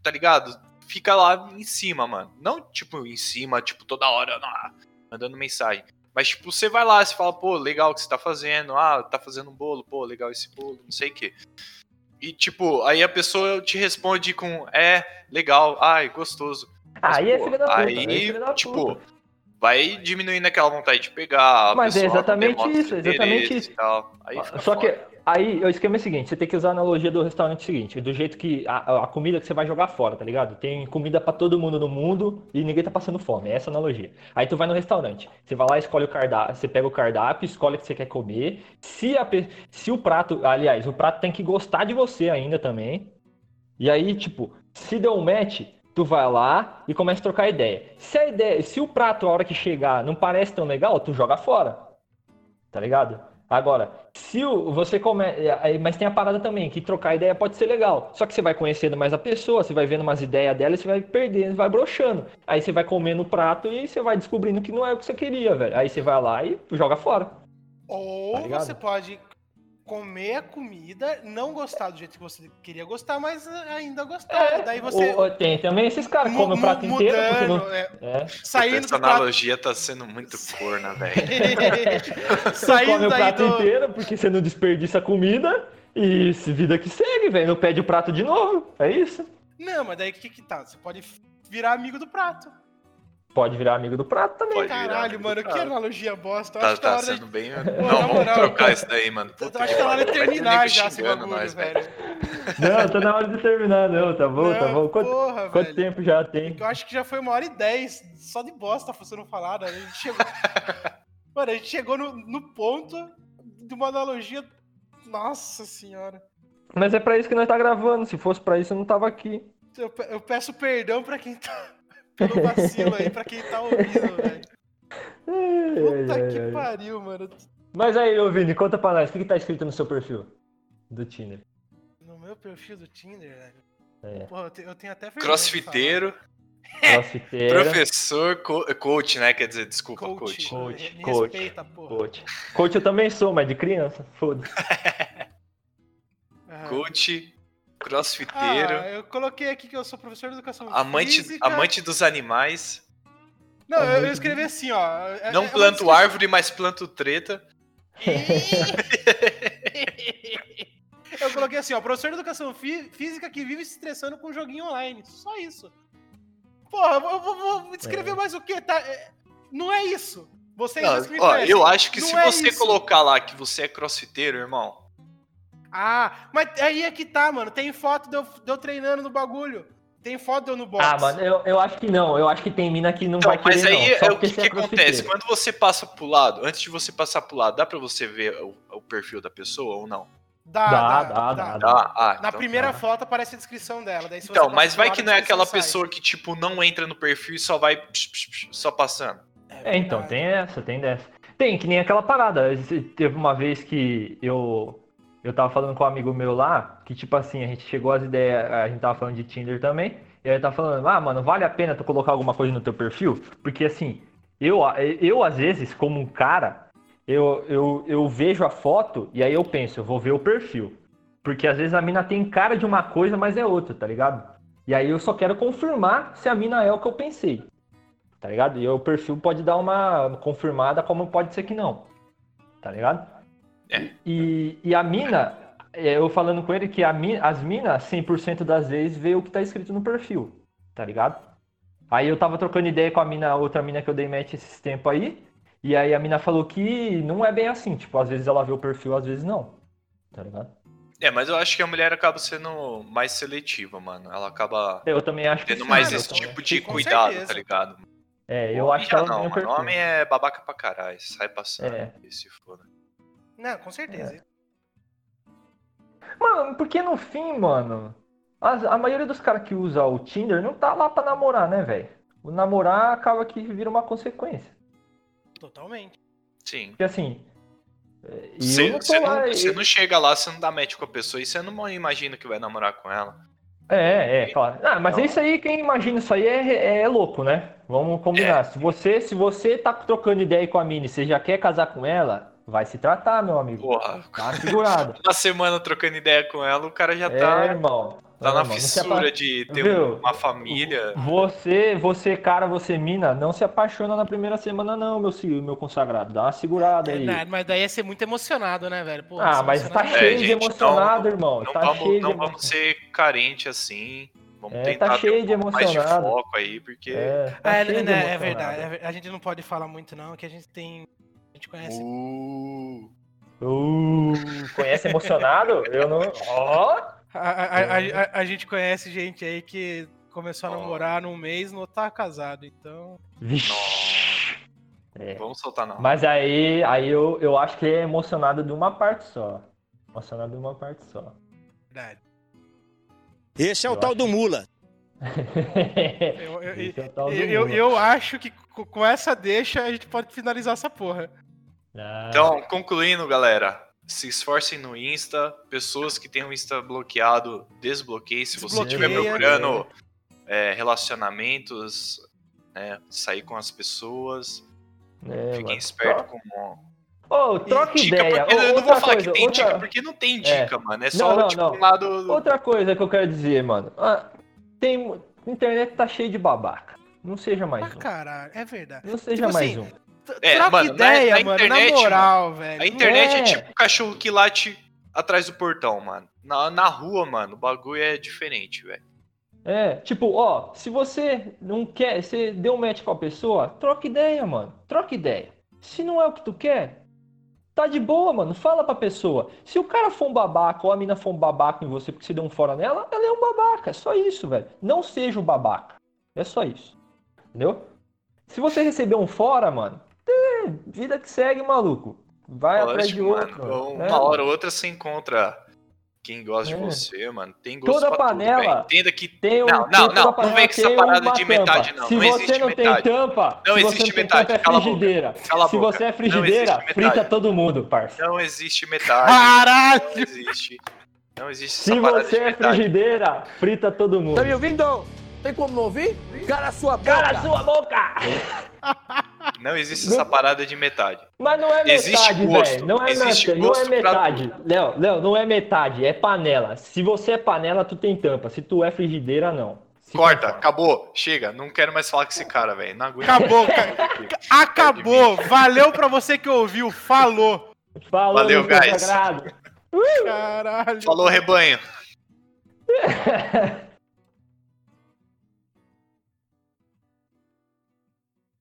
tá ligado? Fica lá em cima, mano. Não, tipo, em cima, tipo, toda hora, ah, mandando mensagem. Mas, tipo, você vai lá, você fala, pô, legal o que você tá fazendo, ah, tá fazendo um bolo, pô, legal esse bolo, não sei o quê. E, tipo, aí a pessoa te responde com, é, legal, ai, gostoso. Mas, Aí é pô, filho da puta, Aí, aí é da tipo, puta. Vai diminuindo aquela vontade de pegar. Mas é exatamente isso, é exatamente isso. fica Só que foda. aí o esquema é o seguinte, você tem que usar a analogia do restaurante seguinte, do jeito que a, a comida que você vai jogar fora, tá ligado? Tem comida pra todo mundo no mundo e ninguém tá passando fome, é essa analogia. Aí tu vai no restaurante, você vai lá, escolhe o cardápio, você pega o cardápio, escolhe o que você quer comer. Se a se o prato, aliás, o prato tem que gostar de você ainda também. E aí, tipo, se deu um match, tu vai lá e começa a trocar ideia. Se a ideia, se o prato a hora que chegar não parece tão legal, tu joga fora. Tá ligado? Agora, se o, você come, aí- mas tem a parada também que trocar ideia pode ser legal. Só que você vai conhecendo mais a pessoa, você vai vendo umas ideias dela e você vai perdendo, vai broxando. Aí você vai comendo o prato e você vai descobrindo que não é o que você queria, velho. Aí você vai lá e joga fora. Ou Tá você pode comer a comida, não gostar do jeito que você queria gostar, mas ainda gostar. Daí você. Ou tem também esses caras que comem o prato inteiro porque não. mudando, é, É. saindo Essa do prato. analogia tá sendo muito corna, velho. Você saindo come o prato do. inteiro porque você não desperdiça comida e se vida que segue, velho. Não pede o prato de novo. É isso. Não, mas daí o que que tá? Você pode virar amigo do prato. Pode virar amigo do prato também. Pode Caralho, mano, que analogia bosta. Tá, acho tá tá hora sendo bem. na Não, vamos moral, trocar cara. isso daí, mano. Eu Puta acho que tá na hora de terminar já esse bagulho, nós, velho. Não, tá na hora de terminar, não. Tá bom, tá Não, bom. Quanto, Porra, quanto velho. tempo já tem? Eu acho que já foi uma hora e dez só de bosta sendo falada. A gente chegou. Mano, a gente chegou no, no ponto de uma analogia. Nossa senhora. Mas é pra isso que nós tá gravando. Se fosse pra isso, eu não tava aqui. Eu, eu peço perdão pra quem tá. Pelo vacilo aí, pra quem tá ouvindo, velho. Puta Ai, que ai. pariu, mano. Mas aí, ô Vini, conta pra nós. O que, que tá escrito no seu perfil do Tinder? No meu perfil do Tinder, velho. É. Porra, eu, te- eu tenho até Crossfiteiro, Crossfiteiro. professor, co- coach, né? Quer dizer, desculpa, coach. Coach. Coach, Me coach, respeita, porra. Coach. Coach eu também sou, mas de criança. Foda-se. Coach, crossfiteiro, Ah, eu coloquei aqui que eu sou professor de educação amante, física. amante dos animais. Não, eu, eu escrevi assim, ó. é- é Não uma planto árvore, mas planto treta. Eu coloquei assim, ó, professor de educação fí- física que vive se estressando com joguinho online. Só isso. Porra, eu vou, vou- descrever É. mais o quê? Tá, é, não é isso. Vocês Não, ó, eu acho que Não se é você isso. colocar lá que você é crossfiteiro, irmão, Ah, mas aí é que tá, mano. Tem foto de eu, de eu treinando no bagulho. Tem foto de eu no box. Ah, mano, eu, eu acho que não. Eu acho que tem mina que não Então, vai querer, mas aí não. Só é o que, você que é acontece. Quando você passa pro lado, antes de você passar pro lado, dá pra você ver o, o perfil da pessoa ou não? Dá, Dá, dá, dá, dá. dá? Ah, Na então primeira tá. foto aparece a descrição dela. Daí, Então, mas vai que não é aquela sai. pessoa que, tipo, não entra no perfil e só vai psh, psh, psh, só passando. É, então, verdade. tem essa, tem dessa. Tem, que nem aquela parada. Teve uma vez que eu eu tava falando com um amigo meu lá, que tipo assim, a gente chegou às ideias, a gente tava falando de Tinder também, e aí tava falando, ah, mano, vale a pena tu colocar alguma coisa no teu perfil? Porque assim, eu, eu às vezes, como um cara, eu, eu, eu vejo a foto e aí eu penso, eu vou ver o perfil. Porque às vezes a mina tem cara de uma coisa, mas é outra, tá ligado? E aí eu só quero confirmar se a mina é o que eu pensei tá ligado? E o perfil pode dar uma confirmada, como pode ser que não, tá ligado? É. E, e a mina, é, eu falando com ele que a mi- as minas, 100% das vezes, vê o que tá escrito no perfil, tá ligado? Aí eu tava trocando ideia com a mina, outra mina que eu dei match esses tempos aí, e aí a mina falou que não é bem assim, tipo, às vezes ela vê o perfil, às vezes não, tá ligado? É, mas eu acho que a mulher acaba sendo mais seletiva, mano. Ela acaba Eu também acho que tendo sim, mais eu esse também. tipo de cuidado, certeza. tá ligado? É, eu acho que ela não, o mano. perfil. Homem é babaca pra caralho. Sai passando É. e se foda. Não, com certeza. Mano, Não, porque no fim, mano, as- a, maioria dos caras que usa o Tinder não tá lá pra namorar, né, velho? O namorar acaba que vira uma consequência. Totalmente. Sim. Porque assim. é, Você eu não e- não chega lá, você não dá match com a pessoa e você não imagina que vai namorar com ela. É, é, claro. Ah, mas Não. isso aí, quem imagina isso aí é, é louco, né? Vamos combinar. É. Se você, se você tá trocando ideia com a Mini, você já quer casar com ela, vai se tratar, meu amigo. Porra, Tá segurado. uma semana trocando ideia com ela, o cara já É, tá, irmão. tá É, na irmão, fissura apa- de ter Viu? uma família. Você, você, cara, você, mina, não se apaixona na primeira semana, não, meu, meu consagrado. Dá uma segurada É, aí. mas daí ia ser muito emocionado, né, velho? Pô, Ah, mas tá emocionar- cheio É, de gente, emocionado, não- irmão. Não tá vamos, cheio não de vamos ser carente assim. Vamos É, tentar tá cheio ter de pouco mais de emocionado. foco aí, porque. É, tá É, cheio de né, é emocionado. verdade. é ver- a gente não pode falar muito, não, que a gente tem. A gente conhece. Uh, Uh, conhece emocionado? Eu não. Ó! A, a- a- a- a gente conhece gente aí que começou a namorar num mês e não tá casado, então. Vixe. É. vamos soltar não. Mas aí, aí eu, eu acho que é emocionado de uma parte só. Emocionado de uma parte só. Verdade. Esse é o Eu tal acho. do mula. Eu, eu, Esse é o tal do eu, eu, acho que co- com essa deixa a gente pode finalizar essa porra. Ah, Então, concluindo, galera. Se esforcem no Insta. Pessoas que têm o Insta bloqueado, desbloqueie. Se você estiver procurando é, relacionamentos, né, sair com as pessoas, é, fiquem espertos com Ô, troca dica, ideia. porque Ô, eu não vou falar coisa, que tem outra... dica, porque não tem dica, mano. É só Não, não, tipo não. um lado. outra coisa que eu quero dizer, mano. Ah, tem... Internet tá cheio de babaca. Não seja mais Ah, um. caralho, é verdade. Não seja Tipo mais assim, um. É, Troca mano, na- ideia, na mano, internet, na moral, velho. A internet é. É. tipo o cachorro que late atrás do portão, mano. Na, na rua, mano, o bagulho é diferente, velho. É, tipo, ó, se você não quer, você deu um match com a pessoa, troca ideia, mano. Troca ideia. Se não é o que tu quer, tá de boa, mano. Fala pra pessoa. Se o cara for um babaca ou a mina for um babaca em você porque você deu um fora nela, ela é um babaca. É só isso, velho. Não seja o babaca. É só isso. Entendeu? Se você receber um fora, mano, é, vida que segue, maluco. Vai atrás de Lógico, outro. mano. Uma hora ou outra você encontra quem gosta É. de você, mano. Tem gosto Toda pra panela tudo. Entenda que Tem um, Não, tem não, não, não vem com essa parada de metade, tampa. não. Se Não você existe não metade. tem tampa, Não se existe você não tem metade. tampa, é Cala a boca. frigideira. Cala a Se você é Não frigideira, frita todo mundo, parça. não existe metade. Caralho! Não existe. Não existe Se você de é metade. frigideira, frita todo mundo. Tá me ouvindo? Tem como não ouvir? Cara a sua boca! Cara, sua boca! Não existe essa parada de metade. Mas não é Existe metade, gosto. velho. Não é Existe metade. Não é gosto pra metade. Léo, Léo, não é metade. É panela. Se você é panela, tu tem tampa. Se tu é frigideira, não. Se Corta, acabou. Chega. Não quero mais falar com esse cara, velho. Não aguento. Acabou, cara. Acabou! Valeu pra você que ouviu, falou! Falou, Valeu, guys. Caralho! Falou, rebanho.